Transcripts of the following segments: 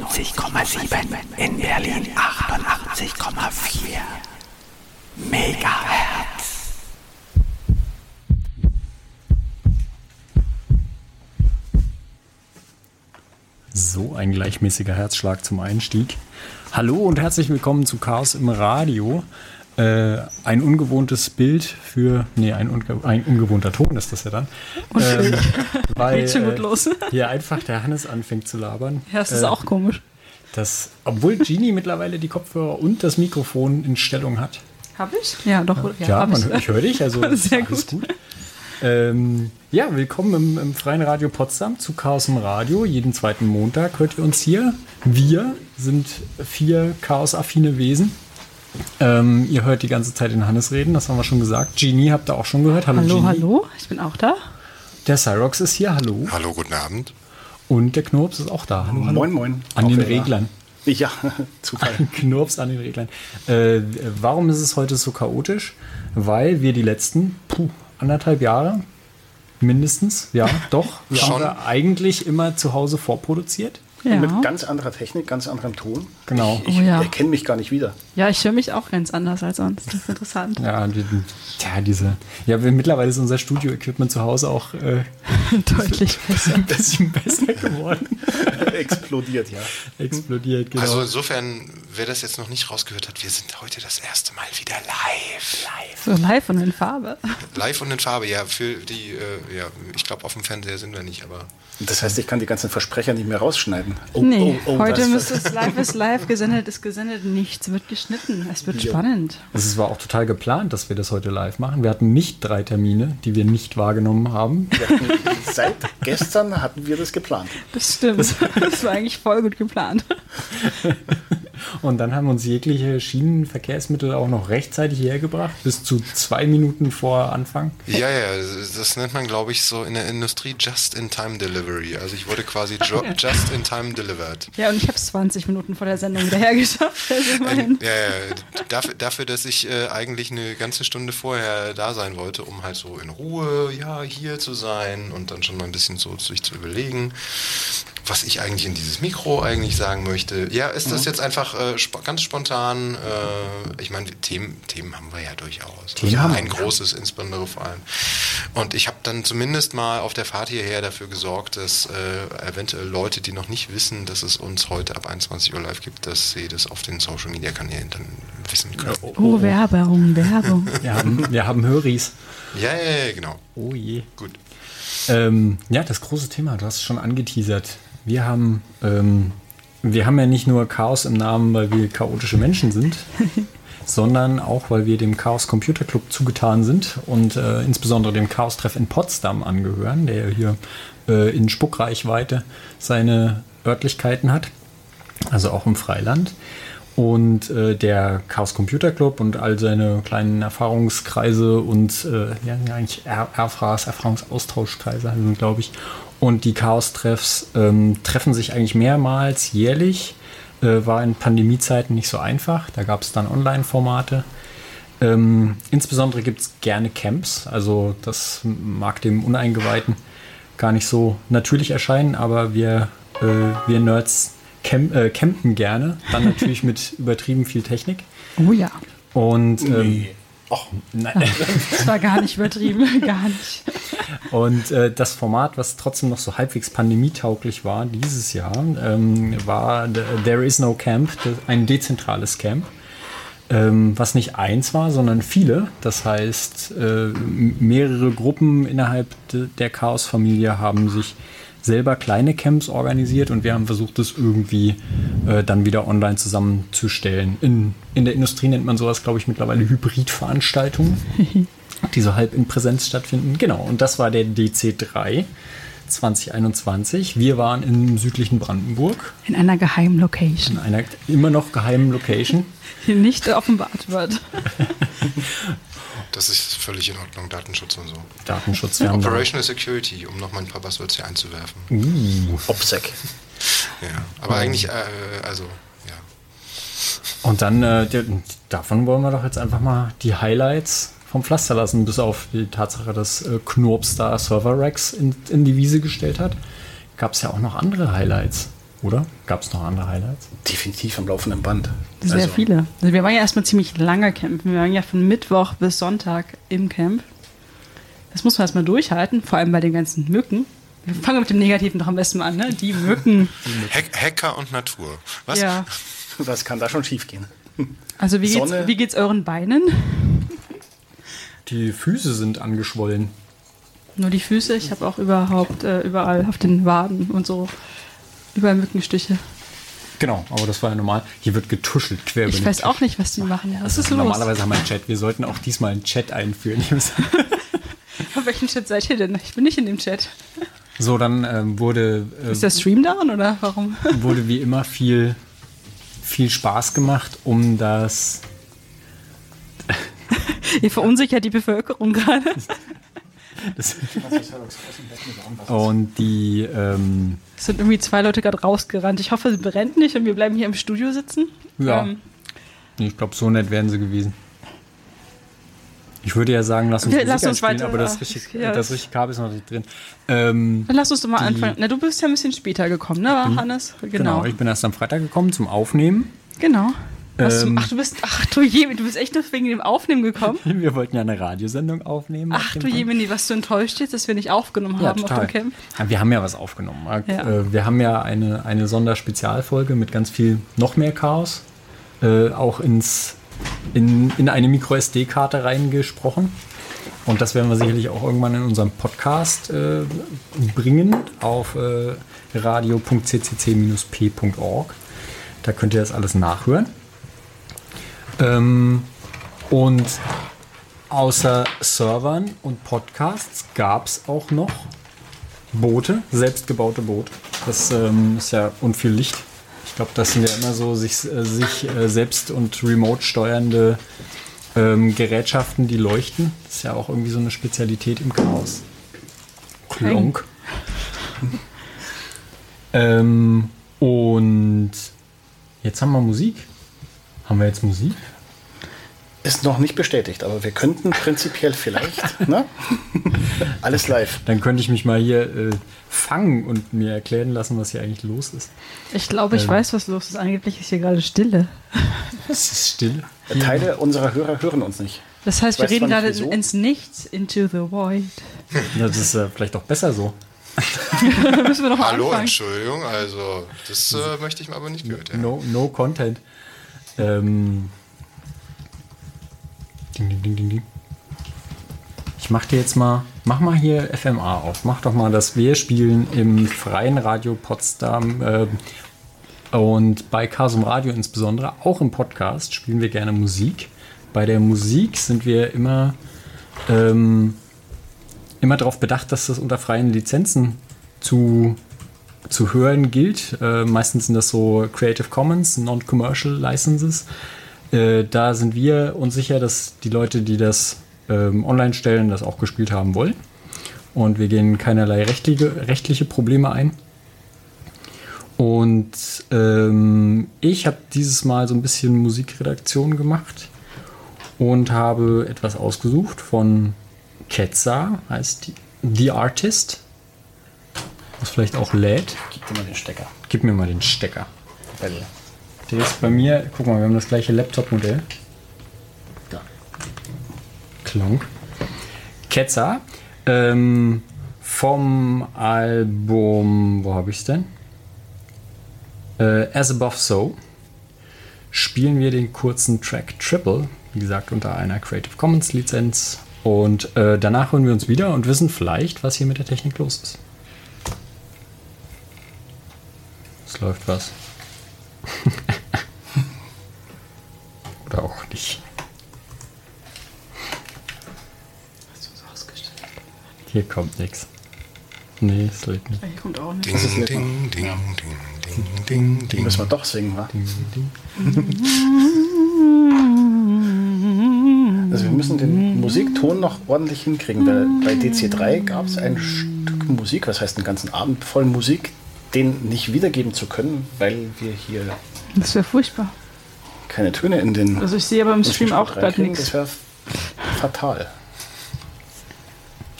90,7, in Berlin 88,4 Megahertz. So ein gleichmäßiger Herzschlag zum Einstieg. Hallo und herzlich willkommen zu Chaos im Radio. Äh, ein ungewohntes Bild für, nee, ein, unge ein ungewohnter Ton ist das ja dann. Ähm, weil Geht schon gut äh, los. hier einfach der Hannes anfängt zu labern. Ja, das ist Äh, auch komisch. Das, obwohl Genie mittlerweile die Kopfhörer und das Mikrofon in Stellung hat. Hab ich? Ja, doch. Ja, Ja, man, ich. hör- ich höre dich, also Sehr alles gut. Ähm, ja, willkommen im, im Freien Radio Potsdam zu Chaos im Radio. Jeden zweiten Montag hört ihr uns hier. Wir sind vier chaosaffine Wesen. Ähm, ihr hört die ganze Zeit den Hannes reden, das haben wir schon gesagt. Genie habt ihr auch schon gehört. Hallo, Hallo, Genie. hallo, ich bin auch da. Der Cyrox ist hier, hallo. Hallo, guten Abend. Und der Knurps ist auch da. Hallo, hallo. Moin, moin. An Auch den wieder da. Reglern. Ja, Zufall. Ein Knurps an den Reglern. Äh, warum ist es heute so chaotisch? Weil wir die letzten puh, anderthalb Jahre mindestens, ja, doch, haben wir eigentlich immer zu Hause vorproduziert. Ja, Mit ganz anderer Technik, ganz anderem Ton. Genau. Ich Oh ja. erkenne mich gar nicht wieder. ja ich höre mich auch ganz anders als sonst. Das ist interessant. Ja, die, ja, diese. Ja, wir, mittlerweile ist unser Studio-Equipment zu Hause auch äh, Deutlich besser. ein bisschen besser geworden. Explodiert, ja. Explodiert, genau. Also insofern, wer das jetzt noch nicht rausgehört hat, wir sind heute das erste Mal wieder live. Live. So live und in Farbe. Live und in Farbe, ja, für die, äh, ja, ich glaube, auf dem Fernseher sind wir nicht, aber Das heißt, ich kann die ganzen Versprecher nicht mehr rausschneiden. Oh, nee, oh, oh, heute müsste es live ist live, gesendet ist gesendet, nichts wird geschnitten. Es wird Ja. spannend. es war auch total geplant, dass wir das heute live machen. Wir hatten nicht drei Termine, die wir nicht wahrgenommen haben. Seit gestern hatten wir das geplant. Das stimmt. Das war eigentlich voll gut geplant. Und dann haben uns jegliche Schienenverkehrsmittel auch noch rechtzeitig hergebracht, bis zu zwei Minuten vor Anfang. ja, ja, das nennt man, glaube ich, so in der Industrie Just-in-Time-Delivery. Also ich wurde quasi Just-in-Time delivered. Ja, und ich habe es 20 Minuten vor der Sendung wieder hergeschafft. Also immerhin. Ja, ja, dafür, dafür, dass ich äh, eigentlich eine ganze Stunde vorher da sein wollte, um halt so in Ruhe, ja, hier zu sein und dann schon mal ein bisschen so sich zu überlegen, was ich eigentlich in dieses Mikro eigentlich sagen möchte. Ja, ist das jetzt einfach äh, sp ganz spontan? Äh, ich meine, Themen, Themen haben wir ja durchaus. Themen also haben wir, ein großes insbesondere vor allem. Und ich habe dann zumindest mal auf der Fahrt hierher dafür gesorgt, dass äh, eventuell Leute, die noch nicht wissen, dass es uns heute ab 21 Uhr live gibt, dass sie das auf den Social Media Kanälen dann wissen können. Oh, Werbung, Werbung. Wir haben, wir haben Höris. Ja, ja, ja, genau. Oh je. Gut. Ähm, ja, das große Thema, du hast es schon angeteasert. Wir haben, ähm, wir haben ja nicht nur Chaos im Namen, weil wir chaotische Menschen sind, sondern auch, weil wir dem Chaos Computer Club zugetan sind und äh, insbesondere dem Chaos Treff in Potsdam angehören, der ja hier äh, in Spuckreichweite seine Örtlichkeiten hat, also auch im Freiland. Und äh, der Chaos Computer Club und all seine kleinen Erfahrungskreise und äh, ja, eigentlich RFAs, Erfahrungsaustauschkreise glaube ich. Und die Chaos-Treffs ähm, treffen sich eigentlich mehrmals jährlich. Äh, war in Pandemiezeiten nicht so einfach. Da gab es dann Online-Formate. Ähm, insbesondere gibt es gerne Camps. Also das mag dem Uneingeweihten gar nicht so natürlich erscheinen, aber wir, äh, wir Nerds camp, äh, campen gerne. Dann natürlich mit übertrieben viel Technik. Oh ja. Und, ähm, Nee. Och, nein, Das war gar nicht übertrieben, gar nicht. und äh, das Format, was trotzdem noch so halbwegs pandemietauglich war dieses Jahr, ähm, war The- There is no Camp, ein dezentrales Camp. Ähm, was nicht eins war, sondern viele. Das heißt, äh, mehrere Gruppen innerhalb de, der Chaos-Familie haben sich selber kleine Camps organisiert und wir haben versucht, das irgendwie äh, dann wieder online zusammenzustellen. In, in der Industrie nennt man sowas, glaube ich, mittlerweile Hybridveranstaltungen, die so halb in Präsenz stattfinden. Genau, und das war der DC3 2021. Wir waren im südlichen Brandenburg, In einer geheimen Location, in einer immer noch geheimen Location. die nicht offenbart wird. Das ist völlig in Ordnung, Datenschutz und so. Datenschutz. Wir haben da- Operational Security, um noch mal ein paar Buzzwords hier einzuwerfen. Uh. OPSEC. Ja, aber eigentlich, äh, also, ja. Und dann, äh, davon wollen wir doch jetzt einfach mal die Highlights vom Pflaster lassen, bis auf die Tatsache, dass äh, Knurps da Server Racks in, in die Wiese gestellt hat. Gab es ja auch noch andere Highlights. Oder? Gab es noch andere Highlights? Definitiv am laufenden Band. Sehr Also, viele. Also wir waren ja erstmal ziemlich lange campen. Wir waren ja von Mittwoch bis Sonntag im Camp. Das muss man erstmal durchhalten, vor allem bei den ganzen Mücken. Wir fangen mit dem Negativen doch am besten an, ne? Die Mücken. Hack, Hacker und Natur. Was? Ja. Was kann da schon schiefgehen? Also wie geht's, wie geht's euren Beinen? Die Füße sind angeschwollen. Nur die Füße. Ich habe auch überhaupt äh, überall auf den Waden und so überall Mückenstiche. Genau, aber das war ja normal. Hier wird getuschelt, quer über Ich weiß auch nicht, was die machen. Was ist los? Normalerweise haben wir einen Chat. Wir sollten auch diesmal einen Chat einführen. Auf welchem Chat seid ihr denn? Ich bin nicht in dem Chat. so, dann ähm, wurde, äh, Ist der Stream down oder warum? wurde wie immer viel, viel Spaß gemacht, um das. Ihr verunsichert die Bevölkerung gerade. das und die. Ähm, Es sind irgendwie zwei Leute gerade rausgerannt. Ich hoffe, sie brennt nicht und wir bleiben hier im Studio sitzen. Ja. Ähm, ich glaube, so nett wären sie gewesen. Ich würde ja sagen, lass uns Okay, lass uns weiter- aber das, ah, richtig, ja. das richtige Kabel ist noch nicht drin. Ähm, dann lass uns doch mal Die- anfangen. Na, du bist ja ein bisschen später gekommen, ne, Hannes? genau. Genau. ich bin erst am Freitag gekommen zum Aufnehmen. Genau. Was Ähm, du, ach, du bist, ach du je, du bist echt nur wegen dem Aufnehmen gekommen. Wir wollten ja eine Radiosendung aufnehmen. auf Ach du. Jemini, was du enttäuscht jetzt, dass wir nicht aufgenommen Ja, haben total. auf dem Camp. Ja, wir haben ja was aufgenommen. Ja. Äh, Wir haben ja eine, eine Sonderspezialfolge mit ganz viel noch mehr Chaos. Äh, auch ins, in, in eine Micro-SD-Karte reingesprochen. Und das werden wir sicherlich auch irgendwann in unserem Podcast äh, bringen auf äh, radio.ccc-p.org. Da könnt ihr das alles nachhören. Ähm, und außer Servern und Podcasts gab es auch noch Boote, selbstgebaute Boote. Das ähm, ist ja und viel Licht. Ich glaube, das sind ja immer so sich, äh, sich äh, selbst und remote steuernde ähm, Gerätschaften, die leuchten. Das ist ja auch irgendwie so eine Spezialität im Chaos. Klonk. ähm, und jetzt haben wir Musik. Haben wir jetzt Musik? Ist noch nicht bestätigt, aber wir könnten prinzipiell vielleicht. ne? Alles live. Dann könnte ich mich mal hier äh, fangen und mir erklären lassen, was hier eigentlich los ist. Ich glaube, ich Ähm. weiß, was los ist. Angeblich ist hier gerade Stille. Es ist still. Teile unserer Hörer hören uns nicht. Das heißt, wir weiß reden gerade ins Nichts, into the void. Ja, das ist äh, vielleicht auch besser so. Da müssen wir noch mal Hallo, anfangen. Entschuldigung, also das äh, möchte ich mir aber nicht gehört haben. No, no content. Ähm. Ding, ding, ding, ding, ding. Ich mach dir jetzt mal, mach mal hier FMA auf. Mach doch mal das Wir spielen im freien Radio Potsdam ähm, und bei Kasum Radio insbesondere, auch im Podcast, spielen wir gerne Musik. Bei der Musik sind wir immer, ähm, immer darauf bedacht, dass das unter freien Lizenzen zu zu hören gilt. Äh, meistens sind das so Creative Commons, Non-Commercial Licenses. Äh, da sind wir uns sicher, dass die Leute, die das ähm, online stellen, das auch gespielt haben wollen. Und wir gehen keinerlei rechtliche, rechtliche Probleme ein. Und ähm, ich habe dieses Mal so ein bisschen Musikredaktion gemacht und habe etwas ausgesucht von Ketza, heißt die, The Artist was vielleicht auch lädt. Gib dir mal den Stecker. Gib mir mal den Stecker. Bei dir. Der ist bei mir, guck mal, wir haben das gleiche Laptop-Modell. Da. Klonk. Ketzer. Ähm, vom Album, wo habe ich es denn? Äh, As Above So spielen wir den kurzen Track Triple, wie gesagt, unter einer Creative Commons Lizenz. Und äh, danach hören wir uns wieder und wissen vielleicht, was hier mit der Technik los ist. Es läuft was. Oder auch nicht. Hier kommt nichts. Nee, es lädt nicht. Hier kommt auch nicht. Ding, ding, ding, ding, ding, ding, Die ding. müssen wir doch singen, wa? Also wir müssen den Musikton noch ordentlich hinkriegen, weil bei DC3 gab es ein Stück Musik, was heißt einen ganzen Abend voll Musik, den nicht wiedergeben zu können, weil wir hier Das wäre furchtbar. keine Töne in den Also ich sehe aber im Stream auch gerade nichts. Das wäre fatal.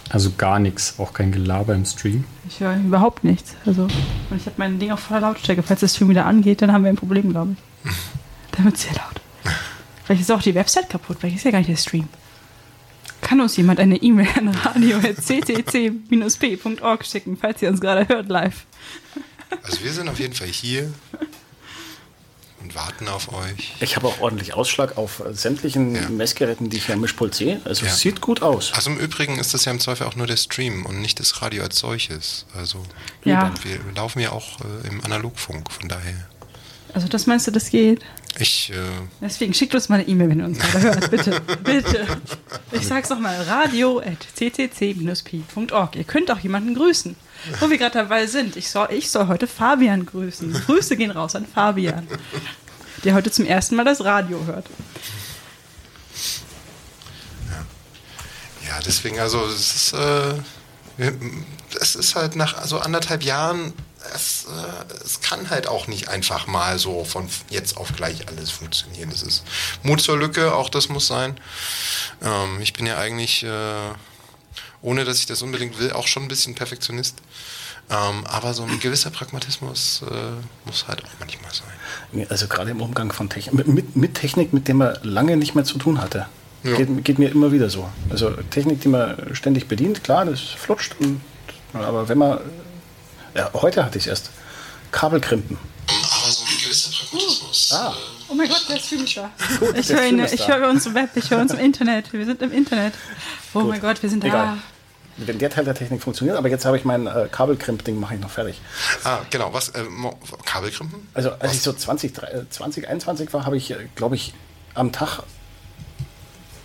Also gar nichts, auch kein Gelaber im Stream. Ich höre überhaupt nichts. Also, und ich habe mein Ding auf voller Lautstärke. Falls das Stream wieder angeht, dann haben wir ein Problem, glaube ich. Dann wird sehr laut. Vielleicht ist auch die Website kaputt. Vielleicht ist ja gar nicht der Stream. Kann uns jemand eine E-Mail an radio.ccc-p.org schicken, falls ihr uns gerade hört live? Also wir sind auf jeden Fall hier und warten auf euch. Ich habe auch ordentlich Ausschlag auf sämtlichen Ja. Messgeräten, die ich hier am Mischpult sehe. Also Ja. es sieht gut aus. Also im Übrigen ist das ja im Zweifel auch nur der Stream und nicht das Radio als solches. Also Ja. wir laufen ja auch äh, im Analogfunk, von daher. Also, das meinst du, das geht? Ich, äh, Deswegen schickt uns mal eine E-Mail, wenn ihr uns gerade hört. Bitte, bitte. Ich sag's nochmal: radio.ccc-p.org. Ihr könnt auch jemanden grüßen. Wo wir gerade dabei sind. Ich soll, ich soll heute Fabian grüßen. Grüße gehen raus an Fabian, der heute zum ersten Mal das Radio hört. ja, deswegen, also es ist, äh, es ist halt nach so anderthalb Jahren, es, äh, es kann halt auch nicht einfach mal so von jetzt auf gleich alles funktionieren. Es ist Mut zur Lücke, auch das muss sein. Ähm, ich bin ja eigentlich, äh, ohne dass ich das unbedingt will, auch schon ein bisschen Perfektionist. Ähm, aber so ein gewisser Pragmatismus äh, muss halt auch manchmal sein. Also gerade im Umgang von Technik, mit, mit, Technik, mit der man lange nicht mehr zu tun hatte. Ja. Geht, geht mir immer wieder so. Also Technik, die man ständig bedient, klar, das flutscht. Und, aber wenn man, ja, heute hatte ich es erst, Kabelkrimpen. Aber so ein gewisser Pragmatismus. Ah. Oh mein Gott, der ist da. Gut, Ich höre da. höre uns im Web, ich höre uns im Internet. Wir sind im Internet. Oh Gut. mein Gott, wir sind Egal. Wenn der Teil der Technik funktioniert, aber jetzt habe ich mein äh, Kabelkrimp-Ding, mache ich noch fertig. Ah, genau, was? Äh, Kabelkrimpen? Also als ich so 20, drei- äh, 2021 war, habe ich, glaube ich, am Tag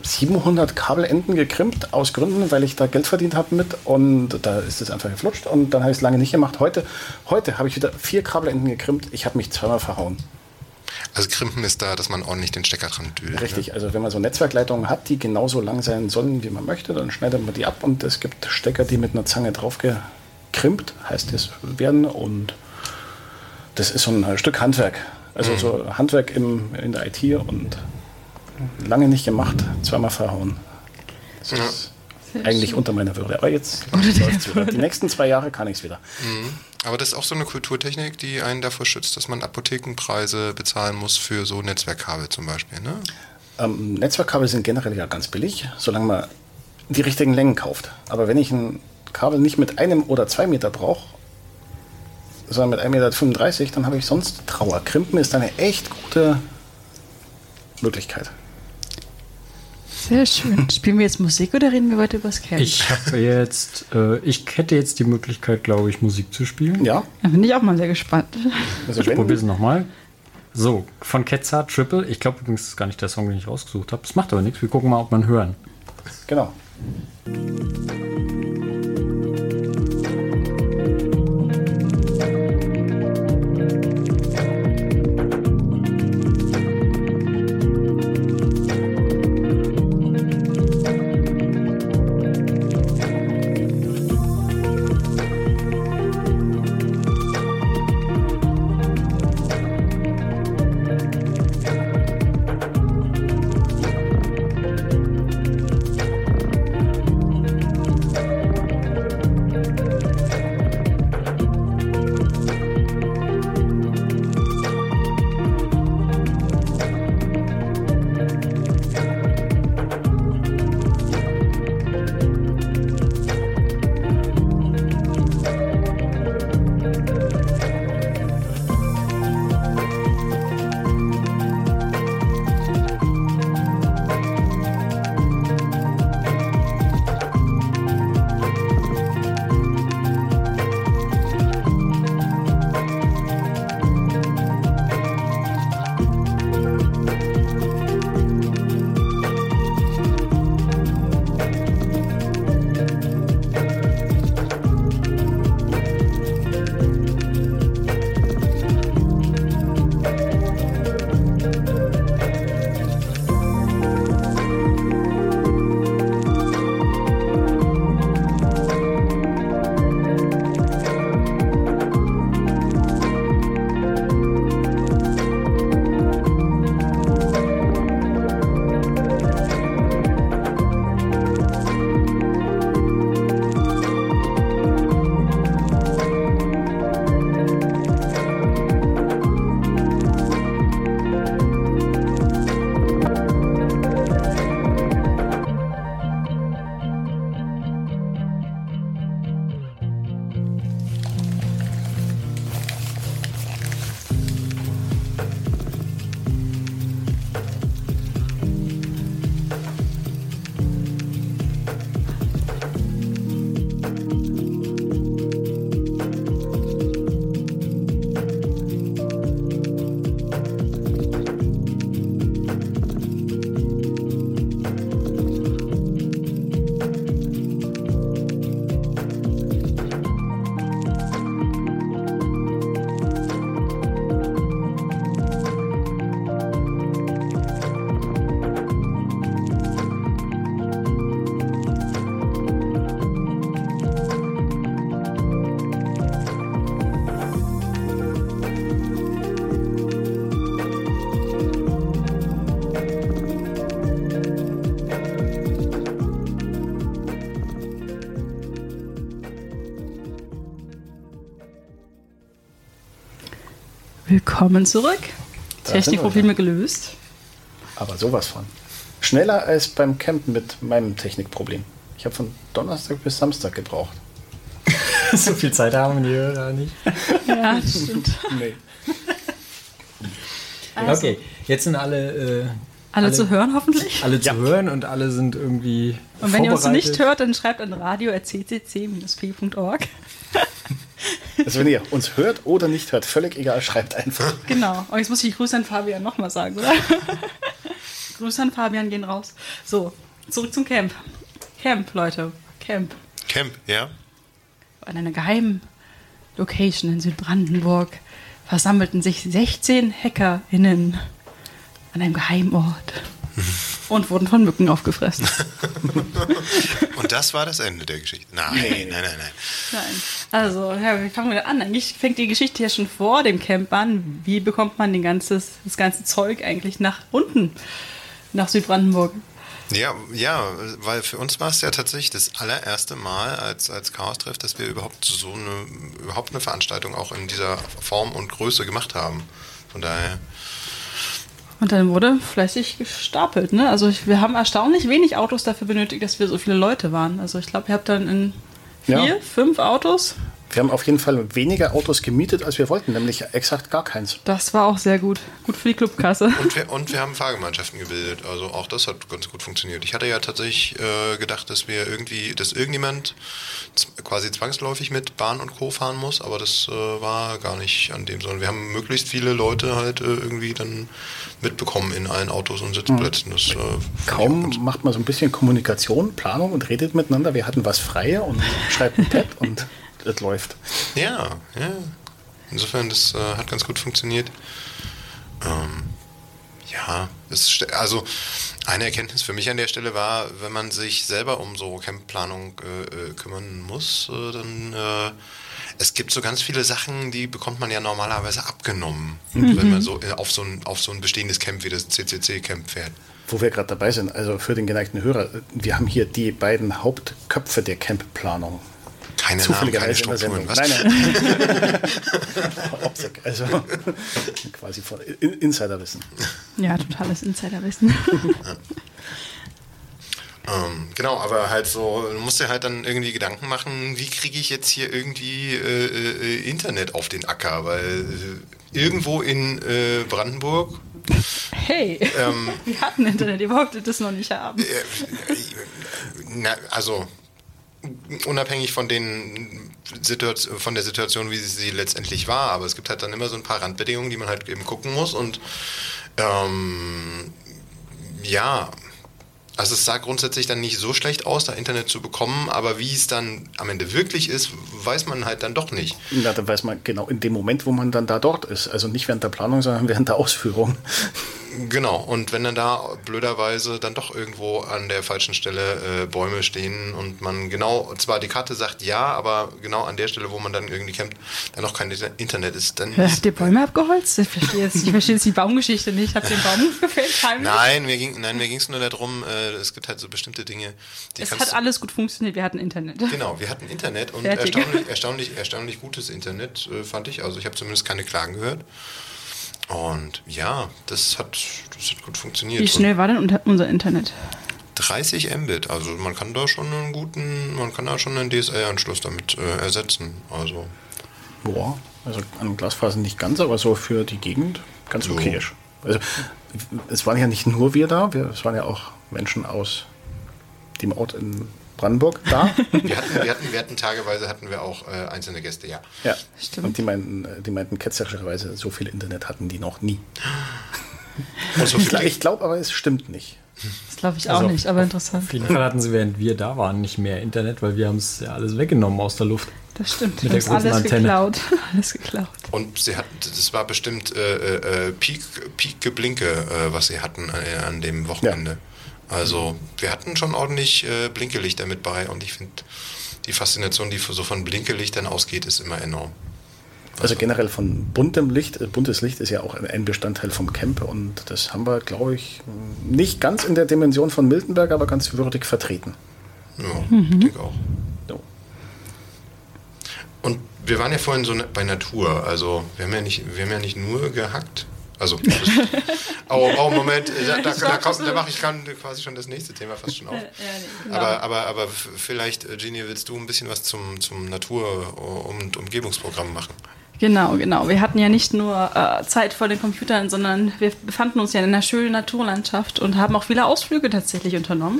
700 Kabelenden gekrimpt, aus Gründen, weil ich da Geld verdient habe mit und da ist es einfach geflutscht und dann habe ich es lange nicht gemacht. Heute, heute habe ich wieder vier Kabelenden gekrimpt, ich habe mich zweimal verhauen. Also Krimpen ist da, dass man ordentlich den Stecker dran dült. Richtig, also wenn man so Netzwerkleitungen hat, die genauso lang sein sollen, wie man möchte, dann schneidet man die ab und es gibt Stecker, die mit einer Zange drauf gekrimpt, heißt es werden und das ist so ein Stück Handwerk. Also so Handwerk im, in der IT und lange nicht gemacht, zweimal verhauen. Das Ja. ist eigentlich unter meiner Würde. Aber jetzt der läuft's wieder. Die nächsten zwei Jahre kann ich es wieder. Aber das ist auch so eine Kulturtechnik, die einen davor schützt, dass man Apothekenpreise bezahlen muss für so Netzwerkkabel zum Beispiel. Ne? Ähm, Netzwerkkabel sind generell ja ganz billig, solange man die richtigen Längen kauft. Aber wenn ich ein Kabel nicht mit einem oder zwei Meter brauche, sondern mit 1,35 Meter, dann habe ich sonst Trauer. Krimpen ist eine echt gute Möglichkeit. Sehr schön. Spielen wir jetzt Musik oder reden wir weiter über das Camp? Ich habe jetzt, äh, ich hätte jetzt die Möglichkeit, glaube ich, Musik zu spielen. Ja, Da bin ich auch mal sehr gespannt. also Ich probiere es nochmal. So, von Quetzal Triple. Ich glaube übrigens, das ist gar nicht der Song, den ich rausgesucht habe. Das macht aber nichts. Wir gucken mal, ob man hören. genau. Willkommen zurück. Da wir Technikprobleme gelöst. Aber sowas von. Schneller als beim Campen mit meinem Technikproblem. Ich habe von Donnerstag bis Samstag gebraucht. so viel Zeit haben die Hörer nicht. Ja, stimmt. Nee. Okay, jetzt sind alle, äh, Alle, zu hören hoffentlich. alle zu Ja. hören und alle sind irgendwie. Und wenn ihr uns nicht hört, dann schreibt an radio.ccc-p.org. Also wenn ihr uns hört oder nicht hört, völlig egal, schreibt einfach. Genau. Und jetzt muss ich die Grüße an Fabian nochmal sagen, oder? Grüße an Fabian gehen raus. So, zurück zum Camp. Camp, Leute. Camp. Camp, ja? An einer geheimen Location in Südbrandenburg versammelten sich 16 HackerInnen an einem geheimen Ort und wurden von Mücken aufgefressen. Und das war das Ende der Geschichte. Nein, nein, nein, nein. Nein. Also, ja, wie fangen wir da an? Eigentlich fängt die Geschichte ja schon vor dem Camp an. Wie bekommt man den ganzes, das ganze Zeug eigentlich nach unten, nach Südbrandenburg? Ja, ja, weil für uns war es ja tatsächlich das allererste Mal als, als Chaos-Treff, dass wir überhaupt so eine, überhaupt eine Veranstaltung auch in dieser Form und Größe gemacht haben. Von daher, Und dann wurde fleißig gestapelt. Ne? Also ich, wir haben erstaunlich wenig Autos dafür benötigt, dass wir so viele Leute waren. Also ich glaube, ihr habt dann in vier, Ja. fünf Autos. Wir haben auf jeden Fall weniger Autos gemietet, als wir wollten, nämlich exakt gar keins. Das war auch sehr gut. Gut für die Clubkasse. und wir, und wir haben Fahrgemeinschaften gebildet. Also auch das hat ganz gut funktioniert. Ich hatte ja tatsächlich äh, gedacht, dass wir irgendwie, dass irgendjemand quasi zwangsläufig mit Bahn und Co. fahren muss, aber das äh, war gar nicht an dem, sondern wir haben möglichst viele Leute halt äh, irgendwie dann mitbekommen in allen Autos und Sitzplätzen. Das, äh, Kaum macht man so ein bisschen Kommunikation, Planung und redet miteinander. Wir hatten was freie und schreibt ein Pad und es läuft. Ja, ja. Insofern, das äh, hat ganz gut funktioniert. Ähm, ja, es, also eine Erkenntnis für mich an der Stelle war, wenn man sich selber um so Campplanung äh, äh, kümmern muss, äh, dann äh, es gibt so ganz viele Sachen, die bekommt man ja normalerweise abgenommen, wenn man so äh, auf so ein auf so ein bestehendes Camp wie das CCC-Camp fährt. Wo wir gerade dabei sind, also für den geneigten Hörer, wir haben hier die beiden Hauptköpfe der Campplanung. Keine Namen, keine Zufälligerweise in der Strukturen. Sendung. Was? Nein, nein. Also quasi von In- Insiderwissen. Ja, totales Insiderwissen. Ähm, genau, aber halt so, du musst dir halt dann irgendwie Gedanken machen, wie kriege ich jetzt hier irgendwie äh, äh, Internet auf den Acker, weil äh, irgendwo in äh, Brandenburg, Hey, ähm, wir hatten Internet, ihr wolltet das noch nicht haben. äh, na, also unabhängig von den von der Situation, wie sie letztendlich war, aber es gibt halt dann immer so ein paar Randbedingungen, die man halt eben gucken muss und ähm, ja, also es sah grundsätzlich dann nicht so schlecht aus, da Internet zu bekommen, aber wie es dann am Ende wirklich ist, weiß man halt dann doch nicht. Na, da weiß man genau in dem Moment, wo man dann da dort ist. Also nicht während der Planung, sondern während der Ausführung. Genau, und wenn dann da blöderweise dann doch irgendwo an der falschen Stelle äh, Bäume stehen und man genau, zwar die Karte sagt ja, aber genau an der Stelle, wo man dann irgendwie campt, dann noch kein Inter- Internet ist, dann ist, Habt ihr Bäume abgeholzt? Ich verstehe jetzt, ich verstehe jetzt die Baumgeschichte nicht. Habt ihr den Baum gefällt? Heimlich? Nein, mir ging nein, mir ging es nur darum, äh, es gibt halt so bestimmte Dinge, die Es hat alles gut funktioniert, wir hatten Internet. Genau, wir hatten Internet und erstaunlich, erstaunlich, erstaunlich gutes Internet, äh, fand ich. Also ich habe zumindest keine Klagen gehört. Und ja, das hat, das hat gut funktioniert. Wie schnell war denn unter- unser Internet? Und 30 Mbit, also man kann da schon einen guten, man kann da schon einen DSL-Anschluss damit äh, ersetzen. Also Boah, also an Glasfaser nicht ganz, aber so für die Gegend ganz Jo. okayisch. Also es waren ja nicht nur wir da, wir, es waren ja auch Menschen aus dem Ort in Brandenburg da. wir hatten, wir hatten, wir hatten tageweise hatten wir auch äh, einzelne Gäste, ja. ja, Stimmt. Und die meinten, äh, die meinten ketzerischerweise, so viel Internet hatten die noch nie. So Ich, ich glaube aber, es stimmt nicht. Das glaube ich auch Also, nicht, aber interessant. Auf jeden Fall hatten sie, während wir da waren, nicht mehr Internet, weil wir haben es ja alles weggenommen aus der Luft. Das stimmt. Mit der großen alles Antenne. geklaut. Alles geklaut. und sie hatten, das war bestimmt äh, äh, Peak, Peak Geblinke, äh, was sie hatten äh, an dem Wochenende. Also wir hatten schon ordentlich äh, Blinkelichter mit bei und ich finde, die Faszination, die so von Blinkelichtern ausgeht, ist immer enorm. Also generell von buntem Licht, äh, buntes Licht ist ja auch ein- ein Bestandteil vom Camp und das haben wir, glaube ich, nicht ganz in der Dimension von Miltenberg, aber ganz würdig vertreten. Ja, ich denke auch. So. Und wir waren ja vorhin so ne- bei Natur, also wir haben ja nicht, wir haben ja nicht nur gehackt. Also, oh, oh Moment, da, da, da, da mache ich kann quasi schon das nächste Thema fast schon auf. Aber, aber, aber vielleicht, äh, Genie, willst du ein bisschen was zum, zum Natur- und Umgebungsprogramm machen? Genau, genau. Wir hatten ja nicht nur äh, Zeit vor den Computern, sondern wir befanden uns ja in einer schönen Naturlandschaft und haben auch viele Ausflüge tatsächlich unternommen.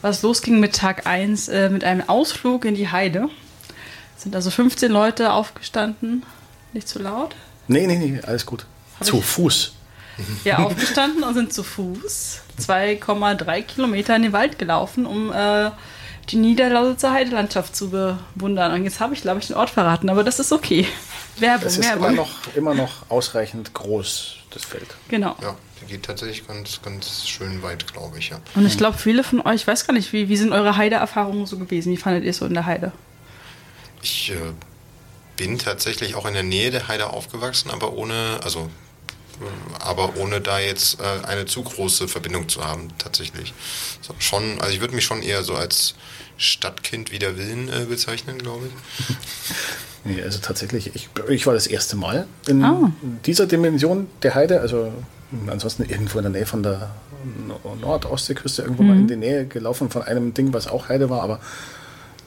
Was losging mit Tag 1 äh, mit einem Ausflug in die Heide. Es sind also 15 Leute aufgestanden. Nicht zu laut? Nee, nee, nee, alles gut. Zu Fuß. Ja, aufgestanden und sind zu Fuß 2,3 Kilometer in den Wald gelaufen, um äh, die Niederlausitzer Heidelandschaft zu bewundern. Und jetzt habe ich, glaube ich, den Ort verraten, aber das ist okay. Werbung, Es ist Werbung. immer noch, immer noch ausreichend groß, das Feld. Genau. Ja, die geht tatsächlich ganz, ganz schön weit, glaube ich, ja. Und ich glaube, viele von euch, ich weiß gar nicht, wie, wie sind eure Heideerfahrungen so gewesen? Wie fandet ihr es so in der Heide? Ich äh, bin tatsächlich auch in der Nähe der Heide aufgewachsen, aber ohne, also aber ohne da jetzt äh, eine zu große Verbindung zu haben, tatsächlich. So, schon, also ich würde mich schon eher so als Stadtkind wider Willen äh, bezeichnen, glaube ich. Nee, also tatsächlich, ich, ich war das erste Mal in Ah. dieser Dimension der Heide, also ansonsten irgendwo in der Nähe von der Nord- Nord-Ostseeküste, irgendwo mal in die Nähe gelaufen von einem Ding, was auch Heide war, aber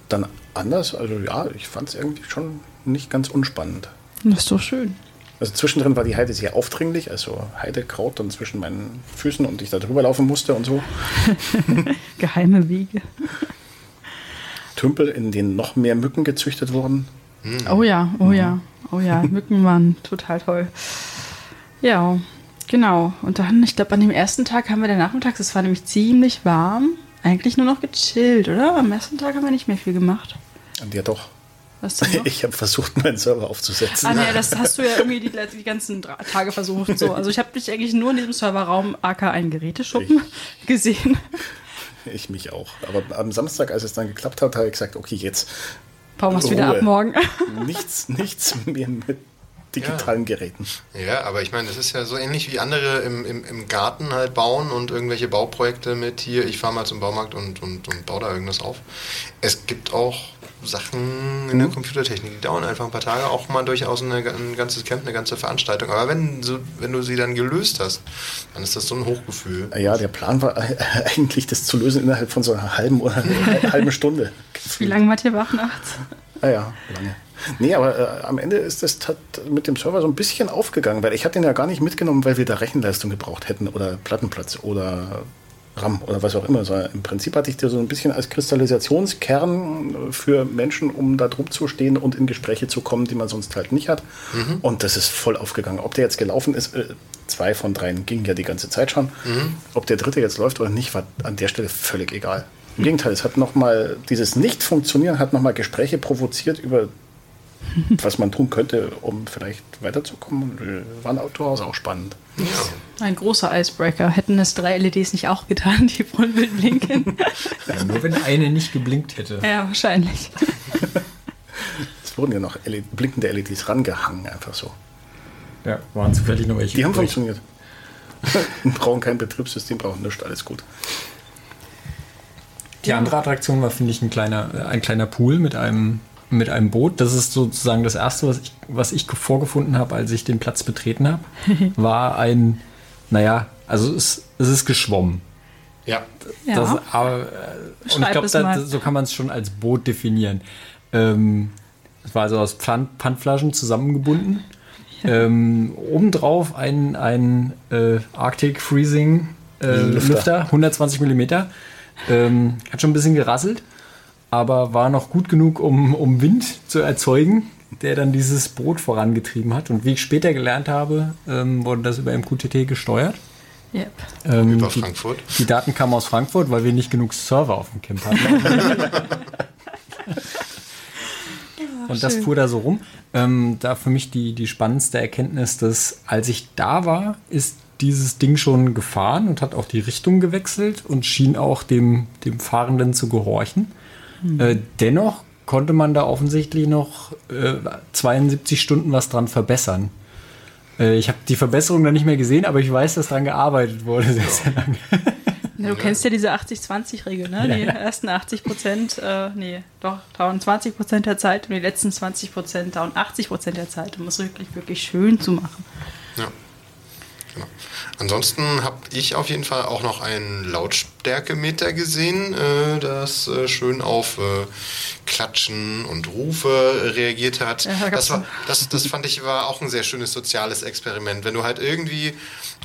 dann anders. Also ja, ich fand es irgendwie schon nicht ganz unspannend. Das ist doch schön. Also zwischendrin war die Heide sehr aufdringlich, also Heidekraut dann zwischen meinen Füßen und ich da drüber laufen musste und so. Geheime Wege. Tümpel, in denen noch mehr Mücken gezüchtet wurden. Oh ja, oh ja, oh ja. Mücken waren total toll. Ja, genau. Und dann, ich glaube, an dem ersten Tag haben wir dann nachmittags, es war nämlich ziemlich warm, eigentlich nur noch gechillt, oder? Am ersten Tag haben wir nicht mehr viel gemacht. Und ja doch. Was denn noch? Ich habe versucht, meinen Server aufzusetzen. Ah, nee, das hast du ja irgendwie die, die ganzen Tage versucht. So. Also ich habe dich eigentlich nur in diesem Serverraum AK einen Geräteschuppen gesehen. Ich mich auch. Aber am Samstag, als es dann geklappt hat, habe ich gesagt, okay, jetzt Bauen wir es wieder ab morgen. nichts, nichts mehr mit digitalen Geräten. Ja, aber ich meine, das ist ja so ähnlich wie andere im, im, im Garten halt bauen und irgendwelche Bauprojekte mit hier, ich fahre mal zum Baumarkt und, und, und baue da irgendwas auf. Es gibt auch Sachen in der Computertechnik, die dauern einfach ein paar Tage, auch mal durchaus eine, ein ganzes Camp, eine ganze Veranstaltung. Aber wenn, so, wenn du sie dann gelöst hast, dann ist das so ein Hochgefühl. Ja, der Plan war eigentlich, das zu lösen innerhalb von so einer halben oder einer halben Stunde. Wie lange wart ihr wach nachts? Ah ja, lange. Nee, aber äh, am Ende ist das mit dem Server so ein bisschen aufgegangen, weil ich hatte den ja gar nicht mitgenommen, weil wir da Rechenleistung gebraucht hätten oder Plattenplatz oder RAM oder was auch immer. Sondern Im Prinzip hatte ich dir so ein bisschen als Kristallisationskern für Menschen, um da drum zu stehen und in Gespräche zu kommen, die man sonst halt nicht hat. Und das ist voll aufgegangen. Ob der jetzt gelaufen ist, äh, zwei von dreien gingen ja die ganze Zeit schon. Ob der dritte jetzt läuft oder nicht, war an der Stelle völlig egal. Im Gegenteil, es hat nochmal, dieses Nicht-Funktionieren hat nochmal Gespräche provoziert über was man tun könnte, um vielleicht weiterzukommen. War durchaus auch spannend. Ein großer Icebreaker. Hätten es drei LEDs nicht auch getan, die voll wild blinken? Ja, nur wenn eine nicht geblinkt hätte. ja, wahrscheinlich. Es wurden ja noch LED, blinkende LEDs rangehangen, einfach so. Ja, waren zufällig noch welche. Die haben funktioniert. brauchen kein Betriebssystem, brauchen nichts, alles gut. Die andere Attraktion war, finde ich, ein kleiner, ein kleiner Pool mit einem, mit einem Boot. Das ist sozusagen das Erste, was ich, was ich vorgefunden habe, als ich den Platz betreten habe. War ein, naja, also es, es ist geschwommen. Ja. Ja. Das, aber, äh, und ich glaube, so kann man es schon als Boot definieren. Ähm, es war also aus Pfand, Pfandflaschen zusammengebunden. Ähm, obendrauf ein, ein äh, Arctic Freezing äh, Lüfter. Lüfter. 120 Millimeter. Ähm, hat schon ein bisschen gerasselt, aber war noch gut genug, um, um Wind zu erzeugen, der dann dieses Boot vorangetrieben hat. Und wie ich später gelernt habe, ähm, wurde das über MQTT gesteuert. Yep. Ähm, Über die, Frankfurt. die Daten kamen aus Frankfurt, weil wir nicht genug Server auf dem Camp hatten. Und das schön. fuhr da so rum. Ähm, da für mich die, die spannendste Erkenntnis, dass als ich da war, ist dieses Ding schon gefahren und hat auch die Richtung gewechselt und schien auch dem, dem Fahrenden zu gehorchen. Äh, dennoch konnte man da offensichtlich noch äh, 72 Stunden was dran verbessern. Äh, ich habe die Verbesserung dann nicht mehr gesehen, aber ich weiß, dass dran gearbeitet wurde sehr, sehr lange. Ja, du kennst ja diese 80-20-Regel, ne? Die ersten 80 Prozent, äh, nee, doch, dauern 20 Prozent der Zeit und die letzten 20 Prozent dauern 80 Prozent der Zeit, um es wirklich, wirklich schön zu machen. Ja. Genau. Ansonsten habe ich auf jeden Fall auch noch einen Lautstärkemeter gesehen, äh, das äh, schön auf äh, Klatschen und Rufe reagiert hat. Ja, das, war, das, das fand ich war auch ein sehr schönes soziales Experiment. Wenn du halt irgendwie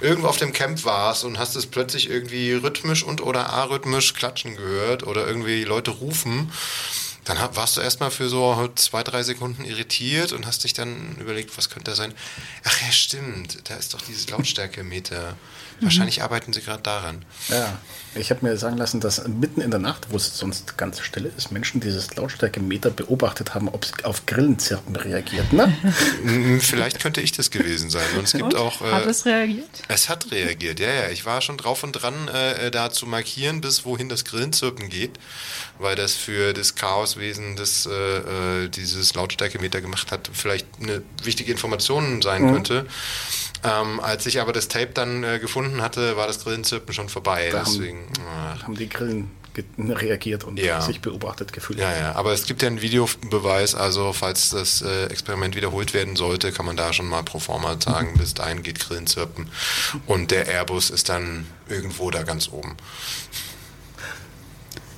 irgendwo auf dem Camp warst und hast es plötzlich irgendwie rhythmisch und oder arrhythmisch klatschen gehört oder irgendwie Leute rufen, dann warst du erstmal für so zwei, drei Sekunden irritiert und hast dich dann überlegt, was könnte da sein? Ach ja, stimmt, da ist doch dieses Lautstärkemeter. Wahrscheinlich arbeiten sie gerade daran. Ja, ich habe mir sagen lassen, dass mitten in der Nacht, wo es sonst ganz stille ist, Menschen dieses Lautstärkemeter beobachtet haben, ob es auf Grillenzirpen reagiert. Ne? Mm, Vielleicht könnte ich das gewesen sein. Und es gibt Und? auch. Hat Äh, es reagiert? es hat reagiert, ja, ja. Ich war schon drauf und dran, äh, da zu markieren, bis wohin das Grillenzirpen geht, weil das für das Chaoswesen, das äh, äh, dieses Lautstärkemeter gemacht hat, vielleicht eine wichtige Information sein könnte. Ähm, als ich aber das Tape dann äh, gefunden hatte, war das Grillenzirpen schon vorbei. Da haben- Deswegen. ach. haben die Grillen reagiert und Ja. sich beobachtet gefühlt. Ja, ja, aber es gibt ja einen Videobeweis, also falls das äh, Experiment wiederholt werden sollte, kann man da schon mal pro forma sagen, bis dahin geht Grillenzirpen und der Airbus ist dann irgendwo da ganz oben.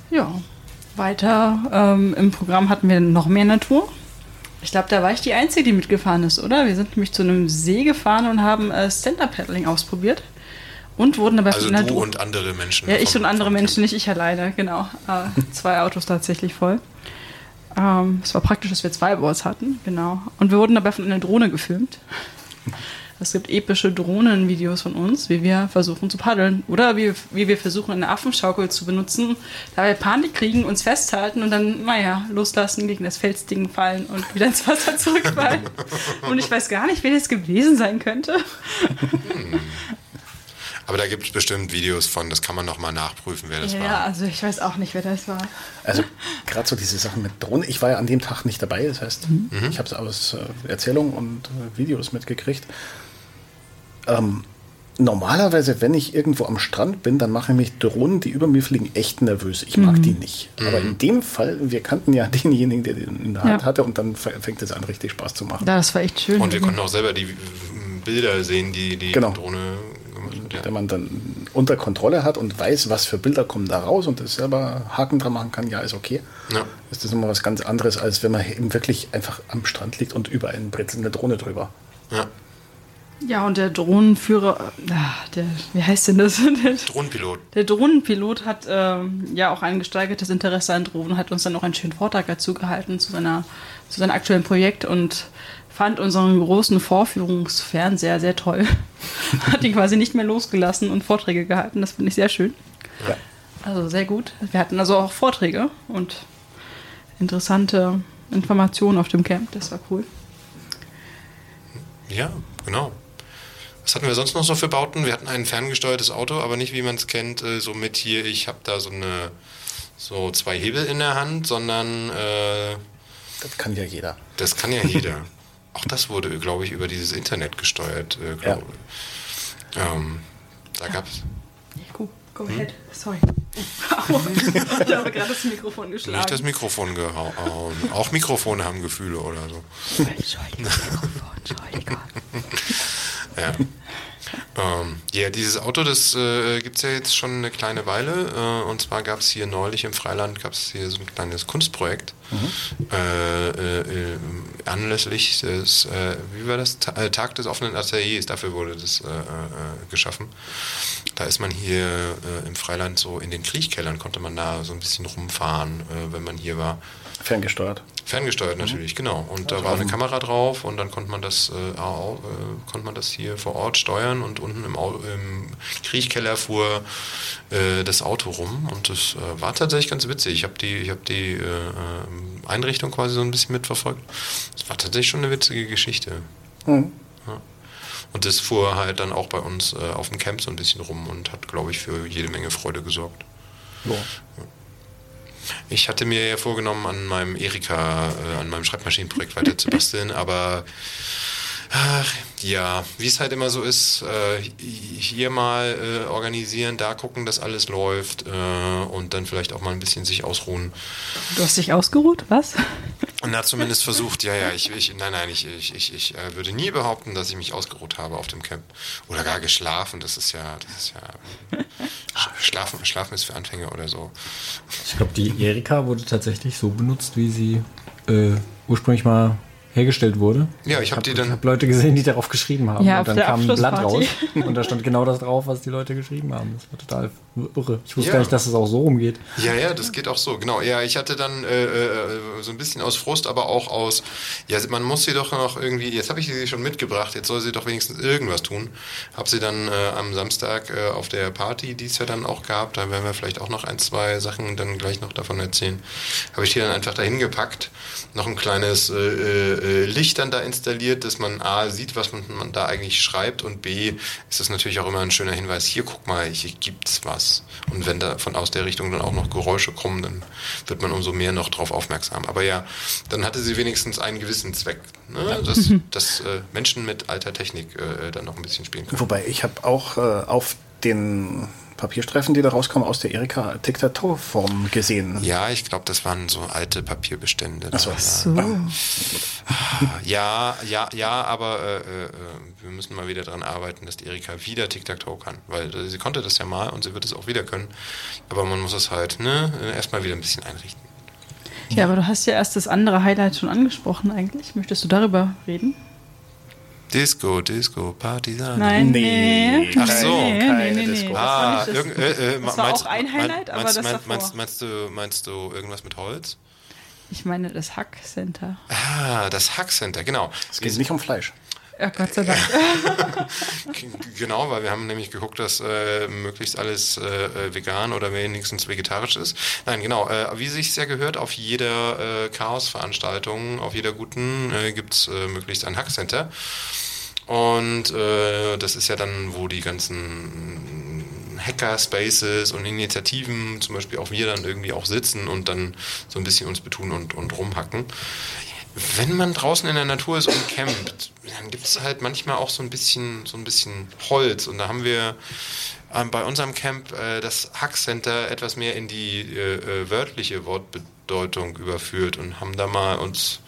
Ja. Weiter ähm, im Programm hatten wir noch mehr Natur. Ich glaube, da war ich die Einzige, die mitgefahren ist, oder? Wir sind nämlich zu einem See gefahren und haben äh, Stand-Up-Paddling ausprobiert. Und wurden dabei Also von der du und andere Menschen. Ja, ich vom- und andere Menschen, nicht ich alleine, genau. Äh, zwei Autos tatsächlich voll. Ähm, es war praktisch, dass wir zwei Boards hatten, genau. Und wir wurden dabei von einer Drohne gefilmt. Es gibt epische Drohnenvideos von uns, wie wir versuchen zu paddeln. Oder wie, wie wir versuchen, eine Affenschaukel zu benutzen, da wir Panik kriegen, uns festhalten und dann, naja, loslassen, gegen das Felsding fallen und wieder ins Wasser zurückfallen. und ich weiß gar nicht, wer das gewesen sein könnte. Aber da gibt es bestimmt Videos von, das kann man nochmal nachprüfen, wer das Ja, war. also ich weiß auch nicht, wer das war. Also gerade so diese Sachen mit Drohnen. Ich war ja an dem Tag nicht dabei, das heißt, Mhm. ich habe es aus äh, Erzählungen und äh, Videos mitgekriegt. Ähm, normalerweise, wenn ich irgendwo am Strand bin, dann machen mich Drohnen, die über mir fliegen, echt nervös. Ich mag die nicht. Aber Mhm. in dem Fall, wir kannten ja denjenigen, der den in der Hand Ja. hatte und dann fängt es an, richtig Spaß zu machen. Ja, das war echt schön. Und wir konnten auch selber die äh, Bilder sehen, die die Genau. Drohne gemacht hat. Ja. Wenn man dann unter Kontrolle hat und weiß, was für Bilder kommen da raus und das selber Haken dran machen kann, ja, ist okay. Ja. Ist das immer was ganz anderes, als wenn man eben wirklich einfach am Strand liegt und über einen britzelt eine Drohne drüber. Ja. Ja, und der Drohnenführer, ah, der, wie heißt denn das? Der, Drohnenpilot. der Drohnenpilot hat ähm, ja auch ein gesteigertes Interesse an Drohnen, hat uns dann auch einen schönen Vortrag dazu gehalten zu, seiner, zu seinem aktuellen Projekt und fand unseren großen Vorführungsfernseher sehr toll. hat ihn quasi nicht mehr losgelassen und Vorträge gehalten. Das finde ich sehr schön. Ja. Also sehr gut. Wir hatten also auch Vorträge und interessante Informationen auf dem Camp. Das war cool. Ja, genau. Was hatten wir sonst noch so für Bauten? Wir hatten ein ferngesteuertes Auto, aber nicht wie man es kennt, äh, so mit hier, ich habe da so eine so zwei Hebel in der Hand, sondern äh, Das kann ja jeder. das kann ja jeder. Auch das wurde, glaube ich, über dieses Internet gesteuert. Äh, glaub, ähm, da gab es Go, go ahead. Sorry. Au. ich habe gerade das Mikrofon geschlagen. nicht das Mikrofon gehauen. Auch Mikrofone haben Gefühle oder so. Entschuldigung, Mikrofon, Entschuldigung. Ja. Ähm, ja, dieses Auto, das äh, gibt es ja jetzt schon eine kleine Weile. Äh, und zwar gab es hier neulich im Freiland gab es hier so ein kleines Kunstprojekt. Äh, äh, äh, anlässlich des, äh, wie war das? Ta äh, Tag des offenen Ateliers, dafür wurde das geschaffen. Da ist man hier im Freiland so in den Kriechkellern, konnte man da so ein bisschen rumfahren, wenn man hier war. Ferngesteuert. Ferngesteuert natürlich, genau. Und da Also war auf eine Kamera drauf und dann konnte man das, äh, au- äh, konnte man das hier vor Ort steuern und unten im, Au im Kriechkeller fuhr äh, das Auto rum und das äh, war tatsächlich ganz witzig. Ich habe die, ich hab die äh, ähm, Einrichtung quasi so ein bisschen mitverfolgt. Es war tatsächlich schon eine witzige Geschichte. Mhm. Ja. Und das fuhr halt dann auch bei uns äh, auf dem Camp so ein bisschen rum und hat, glaube ich, für jede Menge Freude gesorgt. Ja. Ich hatte mir ja vorgenommen, an meinem Erika, äh, an meinem Schreibmaschinenprojekt weiter zu basteln, aber Ach, ja, wie es halt immer so ist, äh, hier mal äh, organisieren, da gucken, dass alles läuft äh, und dann vielleicht auch mal ein bisschen sich ausruhen. Du hast dich ausgeruht, was? Und er hat zumindest versucht, ja, ja, ich, ich nein, nein, ich, ich, ich, ich äh, würde nie behaupten, dass ich mich ausgeruht habe auf dem Camp. Oder gar geschlafen, das ist ja, das ist ja, Sch- Schlafen, Schlafen ist für Anfänger oder so. Ich glaube, die Erika wurde tatsächlich so benutzt, wie sie äh, ursprünglich mal hergestellt wurde. Ja, ich hab die dann- Ich habe Leute gesehen, die darauf geschrieben haben. Ja, und dann kam ein Blatt raus und da stand genau das drauf, was die Leute geschrieben haben. Das war total irre. Ich wusste Ja. gar nicht, dass es auch so rumgeht. Ja, ja, das geht auch so, genau. Ja, ich hatte dann äh, äh, so ein bisschen aus Frust, aber auch aus, ja, man muss sie doch noch irgendwie, jetzt habe ich sie schon mitgebracht, jetzt soll sie doch wenigstens irgendwas tun. Hab sie dann äh, am Samstag äh, auf der Party, die es ja dann auch gab, da werden wir vielleicht auch noch ein, zwei Sachen dann gleich noch davon erzählen, habe ich die dann einfach dahin gepackt, noch ein kleines äh, äh, Licht dann da installiert, dass man A sieht, was man, man da eigentlich schreibt und B ist das natürlich auch immer ein schöner Hinweis, hier guck mal, hier gibt's was. Und wenn da von aus der Richtung dann auch noch Geräusche kommen, dann wird man umso mehr noch drauf aufmerksam. Aber ja, dann hatte sie wenigstens einen gewissen Zweck, ne? dass, dass äh, Menschen mit alter Technik äh, dann noch ein bisschen spielen können. Wobei ich habe auch äh, auf den Papierstreifen, die da rauskommen, aus der Erika Diktaturform gesehen. Ja, ich glaube, das waren so alte Papierbestände. Ach so. Da- So. Ja, ja, ja, aber äh, äh, wir müssen mal wieder dran arbeiten, dass die Erika wieder Tic-Tac-Toe kann. Weil äh, sie konnte das ja mal und sie wird es auch wieder können. Aber man muss es halt ne, erstmal wieder ein bisschen einrichten. Ja, aber du hast ja erst das andere Highlight schon angesprochen eigentlich. Möchtest du darüber reden? Disco, Disco, Partisan. Nein, Nee. nee. Ach so. nee, Keine nee, nee, nee. Disco. Das war Ah, das- irgend, äh, äh, das war meinst, auch ein Highlight, aber meinst, das meinst, davor. meinst, meinst, du, meinst du irgendwas mit Holz? Ich meine das Hack Center. Ah, das Hack Center, genau. Es geht nicht um Fleisch. Ja, Gott sei Dank. Genau, weil wir haben nämlich geguckt, dass äh, möglichst alles äh, äh, vegan oder wenigstens vegetarisch ist. Nein, genau, äh, wie sich ja gehört, auf jeder äh, Chaos-Veranstaltung, auf jeder guten äh, gibt es äh, möglichst ein Hackcenter. Und äh, das ist ja dann, wo die ganzen Hacker-Spaces und Initiativen, zum Beispiel auch wir dann irgendwie auch sitzen und dann so ein bisschen uns betun und, und rumhacken. Wenn man draußen in der Natur ist und campt, dann gibt es halt manchmal auch so ein bisschen, so ein bisschen Holz. Und da haben wir ähm, bei unserem Camp äh, das Hackcenter etwas mehr in die äh, äh, wörtliche Wortbedeutung überführt und haben da mal uns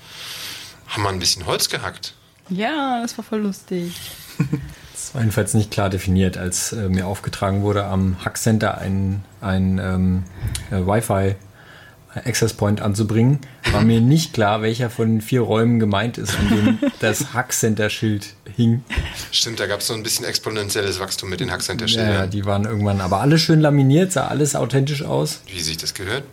haben mal ein bisschen Holz gehackt. ja, das war voll lustig. Das war jedenfalls nicht klar definiert, als äh, mir aufgetragen wurde, am Hackcenter ein, ein ähm, äh, Wi-Fi Access Point anzubringen, war mir nicht klar, welcher von den vier Räumen gemeint ist, in dem das Hackcenter-Schild hing. Stimmt, da gab es so ein bisschen exponentielles Wachstum mit den Ja, Hackcenter-Schildern. die waren irgendwann aber alle schön laminiert, sah alles authentisch aus. Wie sich das gehört.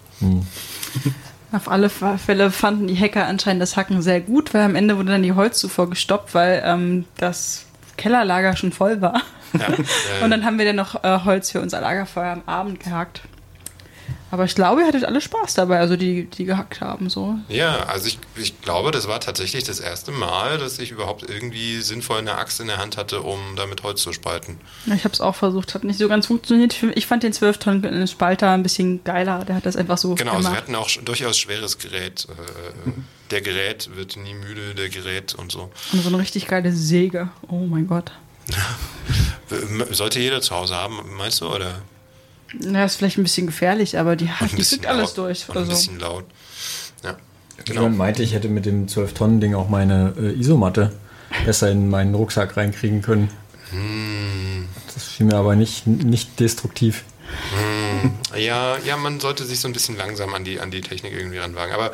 Auf alle Fälle fanden die Hacker anscheinend das Hacken sehr gut, weil am Ende wurde dann die Holzzufuhr gestoppt, weil ähm, das Kellerlager schon voll war. Ja, äh, Und dann haben wir dann noch äh, Holz für unser Lagerfeuer am Abend gehackt. Aber ich glaube, ihr hattet alle Spaß dabei, also die, die gehackt haben. So. Ja, also ich, ich glaube, das war tatsächlich das erste Mal, dass ich überhaupt irgendwie sinnvoll eine Axt in der Hand hatte, um damit Holz zu spalten. Ja, Ich habe es auch versucht, hat nicht so ganz funktioniert. Ich fand den 12 Tonnen Spalter ein bisschen geiler. Der hat das einfach so Genau, also wir gemacht. hatten auch durchaus schweres Gerät. Äh, der Gerät wird nie müde, der Gerät und so. Und so eine richtig geile Säge. Oh mein Gott. Äh, Sollte jeder zu Hause haben, meinst du? Oder? Ja, ist vielleicht ein bisschen gefährlich, aber die, die kriegt alles laut. durch. Und ein Also. bisschen laut. Ja, genau. Jemand meinte, ich hätte mit dem 12-Tonnen-Ding auch meine äh, Isomatte besser in meinen Rucksack reinkriegen können. Hm. Das schien mir aber nicht, nicht destruktiv. Ja, ja, man sollte sich so ein bisschen langsam an die, an die Technik irgendwie ranwagen. Aber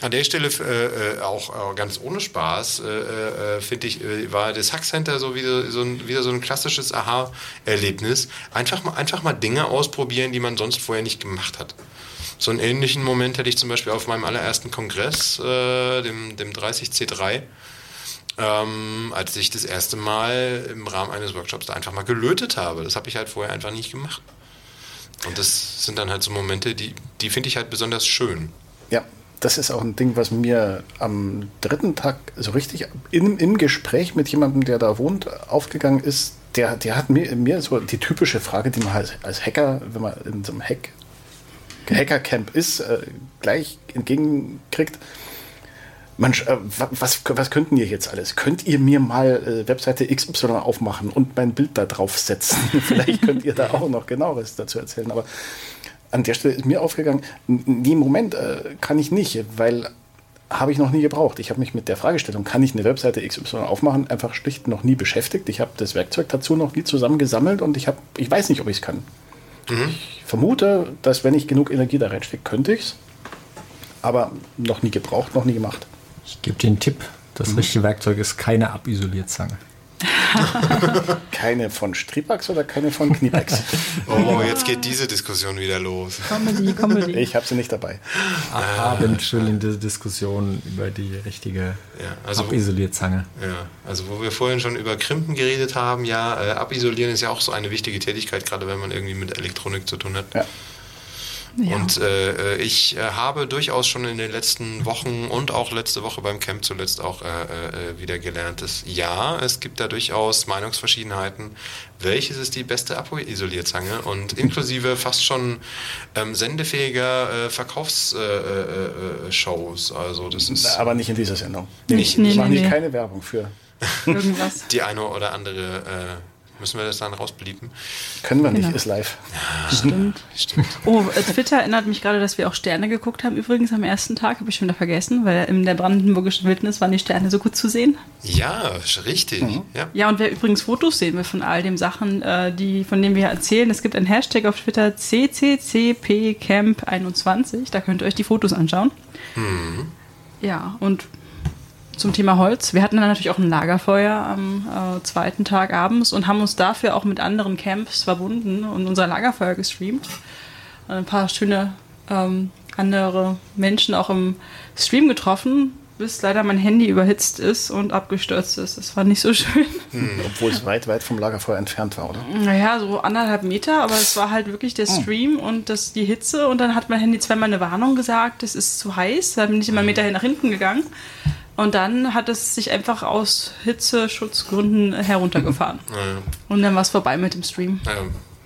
an der Stelle äh, äh, auch, auch ganz ohne Spaß, äh, äh, finde ich, äh, war das Hackcenter so wieder so ein, wieder so ein klassisches Aha-Erlebnis. Einfach mal, einfach mal Dinge ausprobieren, die man sonst vorher nicht gemacht hat. So einen ähnlichen Moment hatte ich zum Beispiel auf meinem allerersten Kongress, äh, dem, dem 30C3. Ähm, als ich das erste Mal im Rahmen eines Workshops da einfach mal gelötet habe. Das habe ich halt vorher einfach nicht gemacht. Und das sind dann halt so Momente, die, die finde ich halt besonders schön. Ja, das ist auch ein Ding, was mir am dritten Tag so richtig im, im Gespräch mit jemandem, der da wohnt, aufgegangen ist. Der, der hat mir, mir so die typische Frage, die man halt als Hacker, wenn man in so einem Hack, Hackercamp ist, äh, gleich entgegenkriegt. Mensch, äh, wa- was, was könnten ihr jetzt alles? Könnt ihr mir mal äh, Webseite XY aufmachen und mein Bild da drauf setzen? Vielleicht könnt ihr da auch noch genaueres dazu erzählen. Aber an der Stelle ist mir aufgegangen, nee, Moment, äh, kann ich nicht, weil habe ich noch nie gebraucht. Ich habe mich mit der Fragestellung, kann ich eine Webseite XY aufmachen, einfach schlicht noch nie beschäftigt. Ich habe das Werkzeug dazu noch nie zusammengesammelt und ich, hab, ich weiß nicht, ob ich es kann. Ich vermute, dass wenn ich genug Energie da reinstecke, könnte ich es. Aber noch nie gebraucht, noch nie gemacht. Ich gebe dir einen Tipp. Das richtige Werkzeug ist keine Abisolierzange. Keine von Stripax oder keine von Kniepex. Oh, jetzt geht diese Diskussion wieder los. Comedy, Comedy. ich habe sie nicht dabei. Abendfüllende Diskussion über die richtige Ja, also- Abisolierzange. Ja, also wo wir vorhin schon über Krimpen geredet haben, ja, äh, abisolieren ist ja auch so eine wichtige Tätigkeit, gerade wenn man irgendwie mit Elektronik zu tun hat. Ja. Ja. Und äh, ich äh, habe durchaus schon in den letzten Wochen und auch letzte Woche beim Camp zuletzt auch äh, äh, wieder gelernt, dass ja, es gibt da durchaus Meinungsverschiedenheiten. Welches ist die beste Abisolierzange? Und inklusive fast schon ähm, sendefähiger äh, Verkaufsshows. Äh, äh, äh, Shows. also das ist Aber nicht in dieser Sendung. Nicht- nee, ich mache nee, nicht nee. keine Werbung für. Irgendwas. die eine oder andere. Müssen wir das dann rausblieben? Können wir nicht, Genau. ist live. Stimmt. Stimmt. Oh, äh, Twitter erinnert mich gerade, dass wir auch Sterne geguckt haben. Übrigens am ersten Tag, habe ich schon wieder vergessen, weil in der brandenburgischen Wildnis waren die Sterne so gut zu sehen. Ja, richtig. Ja. Ja, und wer übrigens Fotos sehen will von all den Sachen, äh, die, von denen wir hier erzählen, es gibt einen Hashtag auf Twitter CCCPCamp21, da könnt ihr euch die Fotos anschauen. Ja, und zum Thema Holz. Wir hatten dann natürlich auch ein Lagerfeuer am äh, zweiten Tag abends und haben uns dafür auch mit anderen Camps verbunden und unser Lagerfeuer gestreamt. Und ein paar schöne ähm, andere Menschen auch im Stream getroffen, bis leider mein Handy überhitzt ist und abgestürzt ist. Das war nicht so schön. Obwohl es weit, weit vom Lagerfeuer entfernt war, oder? Naja, so anderthalb Meter, aber es war halt wirklich der Stream und das, die Hitze und dann hat mein Handy zweimal eine Warnung gesagt, es ist zu heiß, da bin ich immer einen Meter nach hinten gegangen und dann hat es sich einfach aus Hitzeschutzgründen heruntergefahren. Naja, Und dann war es vorbei mit dem Stream. naja,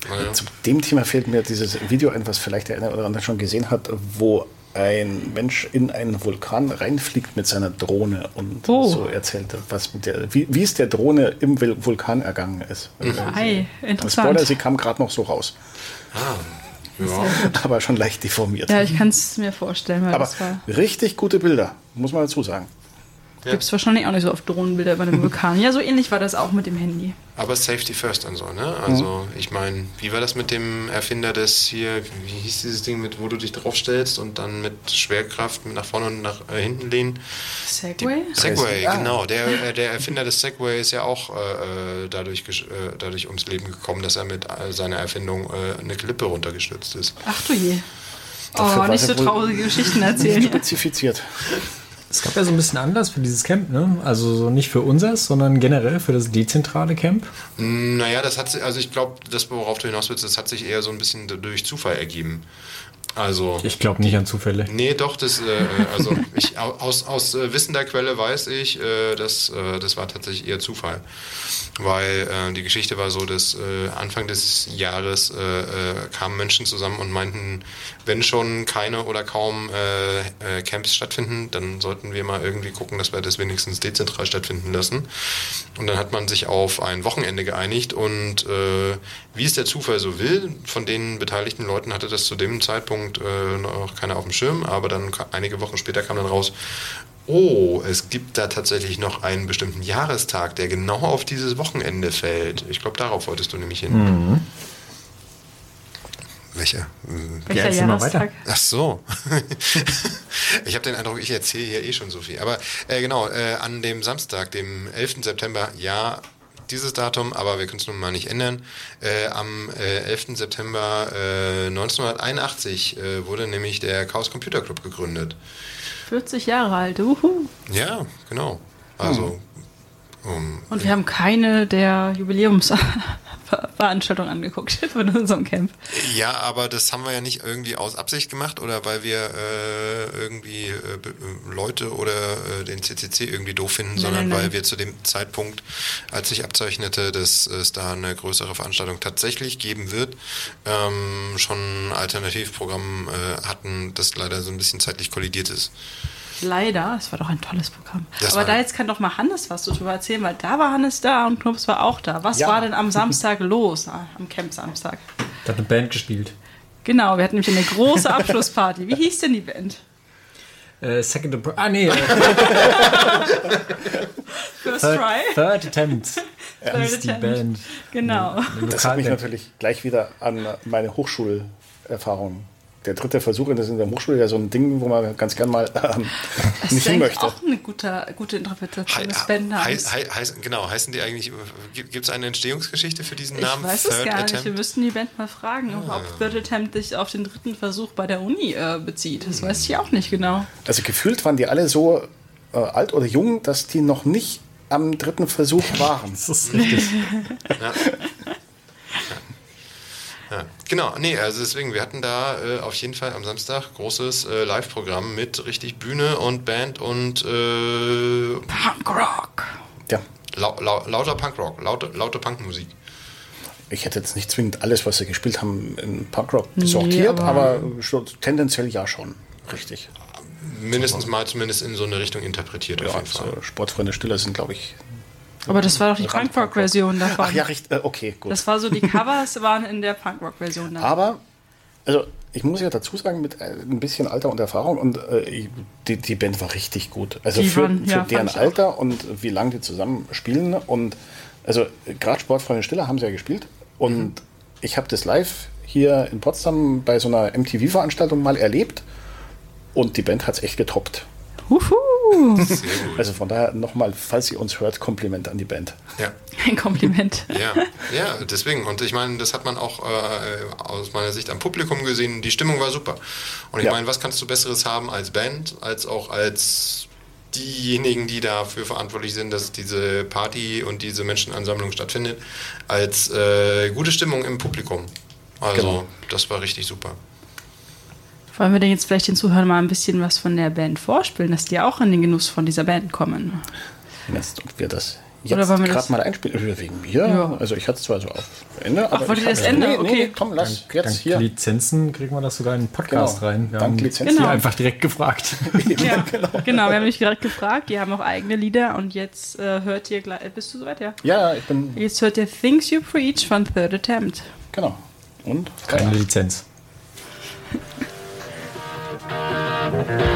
naja. Zu dem Thema fehlt mir dieses Video ein, was vielleicht der eine oder andere schon gesehen hat, wo ein Mensch in einen Vulkan reinfliegt mit seiner Drohne und Oh. so erzählt, was mit der, wie, wie es der Drohne im Vul- Vulkan ergangen ist. Hi, Spoiler, interessant. sie kam gerade noch so raus, Ah, ja. aber schon leicht deformiert. Ja, ich kann es mir vorstellen, weil aber das war. richtig gute Bilder, muss man dazu sagen. Ja. Gibt es wahrscheinlich auch nicht so oft Drohnenbilder über einem Vulkan. Ja, so ähnlich war das auch mit dem Handy. Aber Safety First und so, ne? Also, ich meine, wie war das mit dem Erfinder des hier, wie hieß dieses Ding, mit wo du dich draufstellst und dann mit Schwerkraft mit nach vorne und nach äh, hinten lehnen? Segway? Segway, Ah. genau. Der, äh, der Erfinder des Segway ist ja auch äh, äh, dadurch, äh, dadurch ums Leben gekommen, dass er mit seiner Erfindung äh, eine Klippe runtergestürzt ist. Ach du je. Dafür Oh, war nicht so traurige Geschichten Nicht erzählen. spezifiziert. Es gab ja so ein bisschen Anlass für dieses Camp, ne? Also so nicht für unseres, sondern generell für das dezentrale Camp. Naja, das hat also ich glaube, das, worauf du hinaus willst, das hat sich eher so ein bisschen durch Zufall ergeben. Also. Ich glaube nicht an Zufälle. Nee, doch, das, äh, äh, also ich, au- aus, aus äh, wissender Quelle weiß ich, äh, dass, äh, das war tatsächlich eher Zufall. Weil äh, die Geschichte war so, dass äh, Anfang des Jahres äh, äh, kamen Menschen zusammen und meinten, wenn schon keine oder kaum äh, äh, Camps stattfinden, dann sollten wir mal irgendwie gucken, dass wir das wenigstens dezentral stattfinden lassen. Und dann hat man sich auf ein Wochenende geeinigt und äh, wie es der Zufall so will, von den beteiligten Leuten hatte das zu dem Zeitpunkt äh, noch keiner auf dem Schirm, aber dann einige Wochen später kam dann raus, oh, es gibt da tatsächlich noch einen bestimmten Jahrestag, der genau auf dieses Wochenende fällt. Ich glaube, darauf wolltest du nämlich hin. Welcher? Hm. Welcher mal weiter. Jahrestag? Ach so. ich habe den Eindruck, ich erzähle hier eh schon so viel. Aber äh, genau, äh, an dem Samstag, dem 11. September, ja, dieses Datum, aber wir können es nun mal nicht ändern. Äh, am äh, 11. September äh, 1981 äh, wurde nämlich der Chaos Computer Club gegründet. 40 Jahre alt, uhu. Ja, genau. Also, um, Und wir haben keine der Jubiläumsveranstaltungen angeguckt von unserem Camp. Ja, aber das haben wir ja nicht irgendwie aus Absicht gemacht oder weil wir äh, irgendwie äh, Leute oder äh, den CCC irgendwie doof finden, Nein, sondern nein, nein. weil wir zu dem Zeitpunkt, als sich abzeichnete, dass es da eine größere Veranstaltung tatsächlich geben wird, ähm, schon ein Alternativprogramm äh, hatten, das leider so ein bisschen zeitlich kollidiert ist. Leider, es war doch ein tolles Programm. Das Aber da jetzt kann doch mal Hannes was darüber erzählen, weil da war Hannes da und Knops war auch da. Was Ja. war denn am Samstag los? Ah, am Camp Samstag. Da hat eine Band gespielt. Genau, wir hatten nämlich eine große Abschlussparty. Wie hieß denn die Band? Äh, second Appro- Ah, nee. äh, First third, Try. third Attempt. Third hieß die Attempt. Band. Genau. Eine Das hat mich natürlich gleich wieder an meine Hochschulerfahrung. Der dritte Versuch in der in der Hochschule, ja so ein Ding, wo man ganz gern mal ähm, Das nicht ist hin möchte. auch eine gute, gute Interpretation des Bandnamens. hei- heißen- genau, heißen die eigentlich, gibt es eine Entstehungsgeschichte für diesen Ich Namen? weiß es Third gar nicht. Wir Attempt? müssten die Band mal fragen, Ah. ob Third Attempt sich auf den dritten Versuch bei der Uni äh, bezieht. Das weiß ich auch nicht genau. Also gefühlt waren die alle so äh, alt oder jung, dass die noch nicht am dritten Versuch waren. Das ist richtig. Ja, genau, nee, also deswegen, wir hatten da äh, auf jeden Fall am Samstag großes äh, Live-Programm mit richtig Bühne und Band und äh, Punkrock. Ja, lau lau lauter Punkrock, laute, laute Punkmusik. ich hätte jetzt nicht zwingend alles, was sie gespielt haben, in Punkrock Nee, sortiert, aber- aber, schon, tendenziell ja schon. Richtig. Mindestens mal zumindest in so eine Richtung interpretiert auf Ja, jeden Fall. so Sportfreunde Stiller sind, glaube ich. Aber das war doch die Punkrock-Version davon. Ach ja, richtig. Äh, okay, gut. Das war so, die Covers waren in der Punkrock-Version dann. Aber, also ich muss ja dazu sagen, mit äh, ein bisschen Alter und Erfahrung und äh, die, die Band war richtig gut. Also Die für, waren- ja, deren ich auch. Alter und wie lange die zusammen spielen. Und also gerade Sportfreunde Stiller haben sie ja gespielt. Und Mhm. ich habe das live hier in Potsdam bei so einer MTV-Veranstaltung mal erlebt. Und die Band hat es echt getoppt. Gut. Also von daher nochmal, falls ihr uns hört, Kompliment an die Band. Ja. Ein Kompliment. Ja, ja, deswegen. Und ich meine, das hat man auch äh, aus meiner Sicht am Publikum gesehen. Die Stimmung war super. Und ich Ja. meine, was kannst du Besseres haben als Band, als auch als diejenigen, die dafür verantwortlich sind, dass diese Party und diese Menschenansammlung stattfindet, als äh, gute Stimmung im Publikum. Also, Genau. das war richtig super. Wollen wir denn jetzt vielleicht den Zuhörern mal ein bisschen was von der Band vorspielen, dass die auch in den Genuss von dieser Band kommen? Jetzt und wir das jetzt wollen wir das- gerade mal einspielen. Wegen mir? Ja. Also ich hatte es zwar so auf Ende, aber wollt ich ihr das Ende? Nee, Okay. nee, komm, lass Dank, jetzt dank hier. Lizenzen kriegen wir das sogar in den Podcast Genau. rein. Wir Dank haben Lizenzen. Genau. einfach direkt gefragt. Ja, genau. Wir haben mich direkt gefragt. Die haben auch eigene Lieder und jetzt äh, hört ihr gleich. Bist du soweit? Ja. Ja, ich bin, Jetzt hört ihr Things You Preach von Third Attempt. genau. Und? Keine Lizenz. Yeah.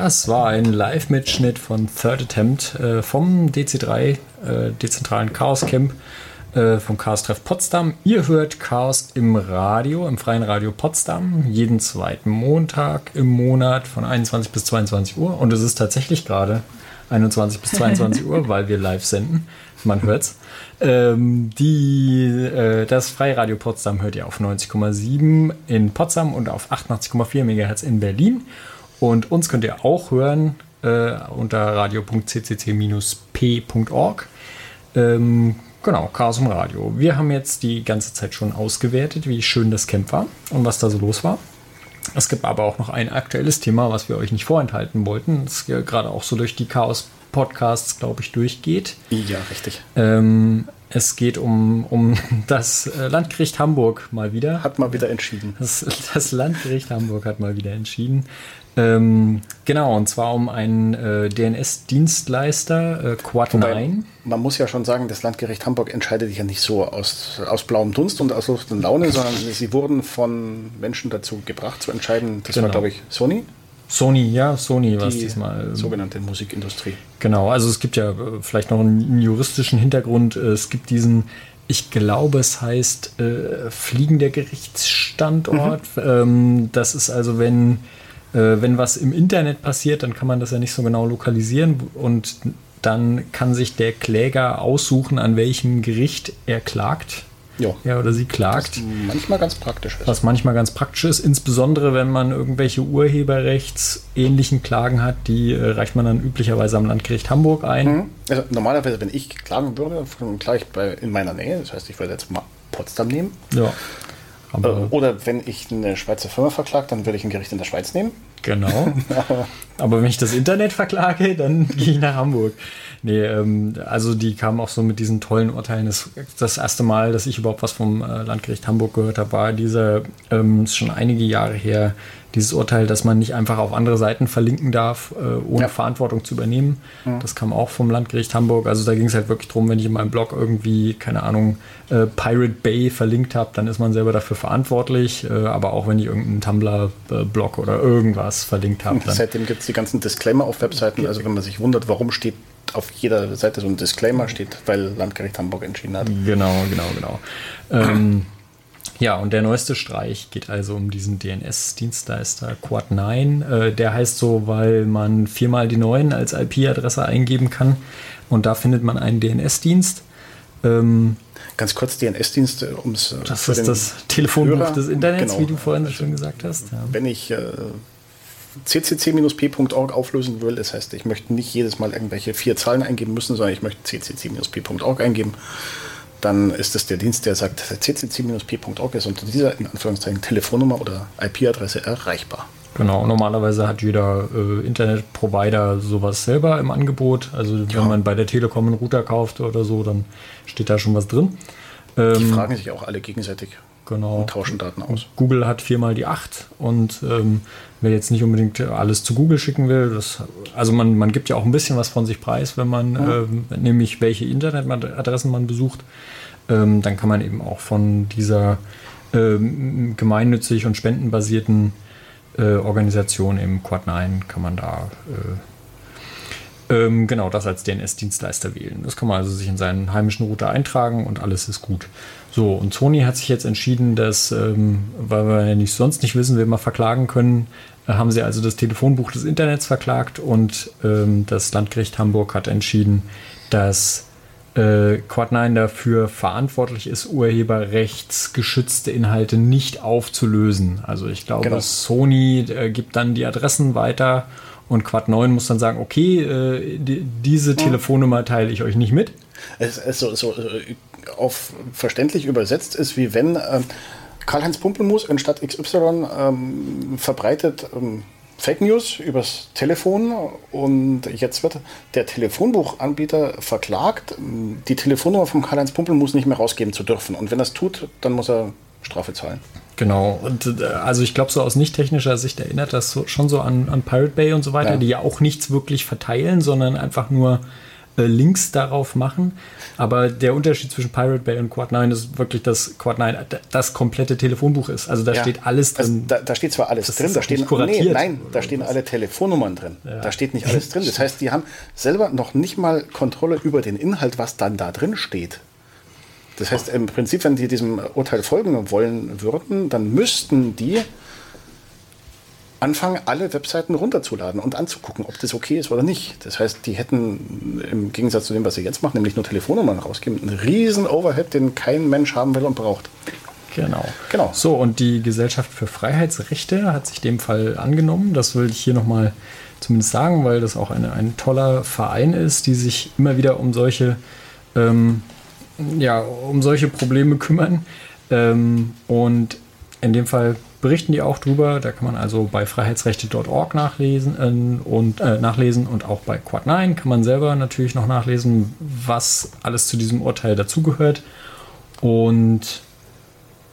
Das war ein Live-Mitschnitt von Third Attempt äh, vom DC3, äh, dezentralen Chaos Camp äh, vom Chaos Treff Potsdam. Ihr hört Chaos im Radio, im freien Radio Potsdam, jeden zweiten Montag im Monat von 21 bis 22 Uhr. Und es ist tatsächlich gerade 21 bis 22 Uhr, weil wir live senden. Man hört's. Ähm, die, äh, das Freiradio Potsdam hört ihr auf 90,7 in Potsdam und auf 88,4 MHz in Berlin. Und uns könnt ihr auch hören äh, unter radio.ccc-p.org. Ähm, genau, Chaos im Radio. Wir haben jetzt die ganze Zeit schon ausgewertet, wie schön das Camp war und was da so los war. Es gibt aber auch noch ein aktuelles Thema, was wir euch nicht vorenthalten wollten, das gerade auch so durch die Chaos-Podcasts, glaube ich, durchgeht. Ja, richtig. Ähm, es geht um, um das äh, Landgericht Hamburg mal wieder. Hat mal wieder entschieden. Das, das Landgericht Hamburg hat mal wieder entschieden. Ähm, genau, und zwar um einen äh, DNS-Dienstleister, äh, Quad9. Man muss ja schon sagen, das Landgericht Hamburg entscheidet ja nicht so aus, aus blauem Dunst und aus Lust und Laune, sondern sie wurden von Menschen dazu gebracht zu entscheiden. Das war, Genau. glaube ich, Sony, Sony, ja, Sony war es die diesmal. sogenannte Musikindustrie. Genau, also es gibt ja äh, vielleicht noch einen juristischen Hintergrund. Äh, Es gibt diesen, ich glaube, es heißt äh, fliegender Gerichtsstandort. Ähm, das ist also, wenn, wenn was im Internet passiert, dann kann man das ja nicht so genau lokalisieren und dann kann sich der Kläger aussuchen, an welchem Gericht er klagt. Ja. Oder sie klagt. Manchmal ganz praktisch ist. Was manchmal ganz praktisch ist, insbesondere wenn man irgendwelche urheberrechtsähnlichen Klagen hat, die äh, reicht man dann üblicherweise am Landgericht Hamburg ein. Mhm. Also normalerweise, wenn ich klagen würde, gleich bei, in meiner Nähe, das heißt, ich würde jetzt mal Potsdam nehmen. Ja. Äh, Aber, Oder wenn ich eine Schweizer Firma verklage, dann würde ich ein Gericht in der Schweiz nehmen. genau. Aber wenn ich das Internet verklage, dann gehe ich nach Hamburg. Nee, ähm, also die kamen auch so mit diesen tollen Urteilen. Das, das erste Mal, dass ich überhaupt was vom äh, Landgericht Hamburg gehört habe, war dieser, ähm, ist schon einige Jahre her, dieses Urteil, dass man nicht einfach auf andere Seiten verlinken darf, äh, ohne Ja. Verantwortung zu übernehmen. Das kam auch vom Landgericht Hamburg. Also da ging es halt wirklich drum, wenn ich in meinem Blog irgendwie, keine Ahnung, äh, Pirate Bay verlinkt habe, dann ist man selber dafür verantwortlich. Äh, aber auch wenn ich irgendeinen Tumblr-Blog oder irgendwas verlinkt habe, Seitdem gibt es die ganzen Disclaimer auf Webseiten. Also wenn man sich wundert, warum steht auf jeder Seite so ein Disclaimer, steht, weil Landgericht Hamburg entschieden hat. Genau, genau, genau. Ähm, ja, und der neueste Streich geht also um diesen DNS-Dienstleister Quad9. Äh, der heißt so, weil man viermal die 9 als IP-Adresse eingeben kann. Und da findet man einen DNS-Dienst. Ähm, Ganz kurz, DNS-Dienst, um es das ist das Telefonbuch Hörer- des Internets, genau. wie du vorhin so schön gesagt hast. Ja. Wenn ich äh, ccc-p.org auflösen will, das heißt, ich möchte nicht jedes Mal irgendwelche vier Zahlen eingeben müssen, sondern ich möchte ccc-p.org eingeben, dann ist es der Dienst, der sagt, ccc-p.org ist unter dieser in Anführungszeichen Telefonnummer oder IP-Adresse erreichbar. Genau, normalerweise hat jeder äh, Internetprovider sowas selber im Angebot. Also wenn Ja. man bei der Telekom einen Router kauft oder so, dann steht da schon was drin. Die Ähm, fragen sich auch alle gegenseitig genau. und tauschen Daten aus. Google hat viermal die 8 und ähm, wer jetzt nicht unbedingt alles zu Google schicken will, das, also man, man gibt ja auch ein bisschen was von sich preis, wenn man ähm, nämlich welche Internetadressen man besucht, ähm, dann kann man eben auch von dieser ähm, gemeinnützig und spendenbasierten äh, Organisation im Quad9 kann man da äh, ähm, genau das als DNS-Dienstleister wählen. Das kann man also sich in seinen heimischen Router eintragen und alles ist gut. So, und Sony hat sich jetzt entschieden, dass, ähm, weil wir ja nicht, sonst nicht wissen, wen wir verklagen können, äh, haben sie also das Telefonbuch des Internets verklagt und ähm, das Landgericht Hamburg hat entschieden, dass äh, Quad9 dafür verantwortlich ist, urheberrechtsgeschützte Inhalte nicht aufzulösen. Also ich glaube, Genau. Sony äh, gibt dann die Adressen weiter und Quad9 muss dann sagen, okay, äh, die, diese Telefonnummer teile ich euch nicht mit. Es ist so, so äh, auf verständlich übersetzt ist, wie wenn ähm, Karl-Heinz Pumpelmus in Stadt XY ähm, verbreitet ähm, Fake News übers Telefon und jetzt wird der Telefonbuchanbieter verklagt, ähm, die Telefonnummer von Karl-Heinz Pumpelmus nicht mehr rausgeben zu dürfen. Und wenn er es tut, dann muss er Strafe zahlen. Genau, und äh, also ich glaube, so aus nicht technischer Sicht erinnert das so, schon so an, an Pirate Bay und so weiter, Ja. die ja auch nichts wirklich verteilen, sondern einfach nur äh, Links darauf machen. Aber der Unterschied zwischen Pirate Bay und Quad 9 ist wirklich, dass Quad 9 das komplette Telefonbuch ist. Also da Ja. steht alles drin. da, da steht zwar alles Das drin, da stehen, nee, nein, da stehen alle Telefonnummern drin. Da steht nicht alles drin. Das heißt, die haben selber noch nicht mal Kontrolle über den Inhalt, was dann da drin steht. Das heißt, im Prinzip, wenn die diesem Urteil folgen wollen würden, dann müssten die anfangen, alle Webseiten runterzuladen und anzugucken, ob das okay ist oder nicht. Das heißt, die hätten im Gegensatz zu dem, was sie jetzt machen, nämlich nur Telefonnummern rausgeben, einen riesen Overhead, den kein Mensch haben will und braucht. Genau. Genau. So, und die Gesellschaft für Freiheitsrechte hat sich dem Fall angenommen. Das will ich hier nochmal zumindest sagen, weil das auch eine, ein toller Verein ist, die sich immer wieder um solche, ähm, ja, um solche Probleme kümmern. Ähm, und in dem Fall berichten die auch drüber. Da kann man also bei freiheitsrechte.org nachlesen äh, und äh, nachlesen und auch bei Quad9 kann man selber natürlich noch nachlesen, was alles zu diesem Urteil dazugehört. Und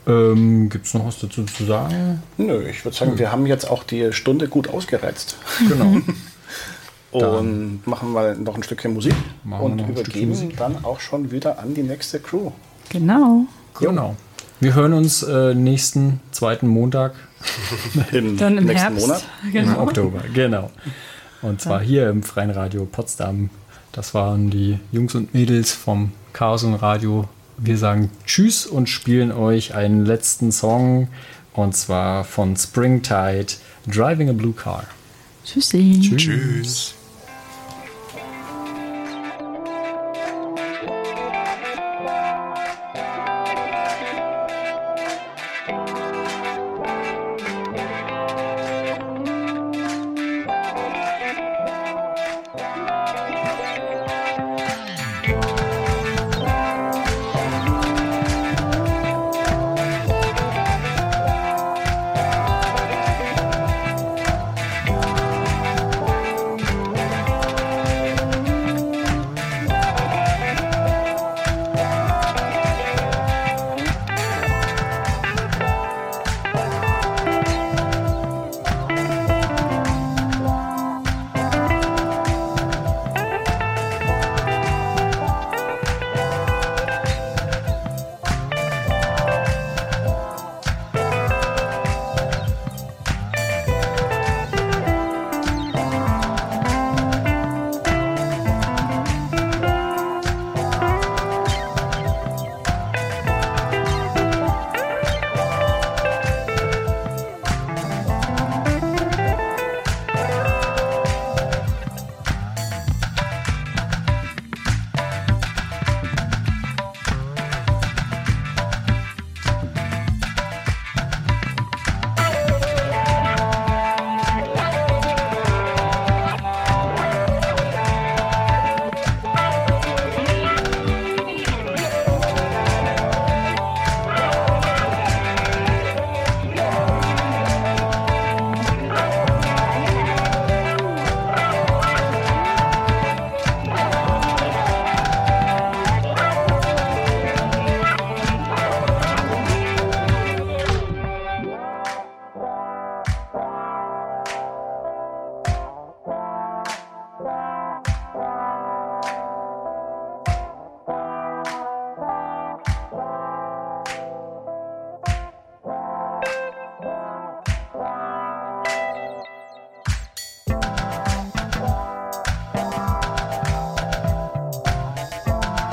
ähm, Gibt es noch was dazu zu sagen? Nö, ich würde sagen, wir haben jetzt auch die Stunde gut ausgereizt. Genau. Und machen mal noch ein Stückchen Musik und übergeben Musik. dann auch schon wieder an die nächste Crew. Genau. genau. Wir hören uns äh, nächsten zweiten Montag Im Dann im nächsten Herbst. Monat. im Genau. Oktober. Genau. Und zwar hier im Freien Radio Potsdam. Das waren die Jungs und Mädels vom Chaos und Radio. Wir sagen Tschüss und spielen euch einen letzten Song. Und zwar von Springtide, Driving a Blue Car. Tschüssi. Tschüss.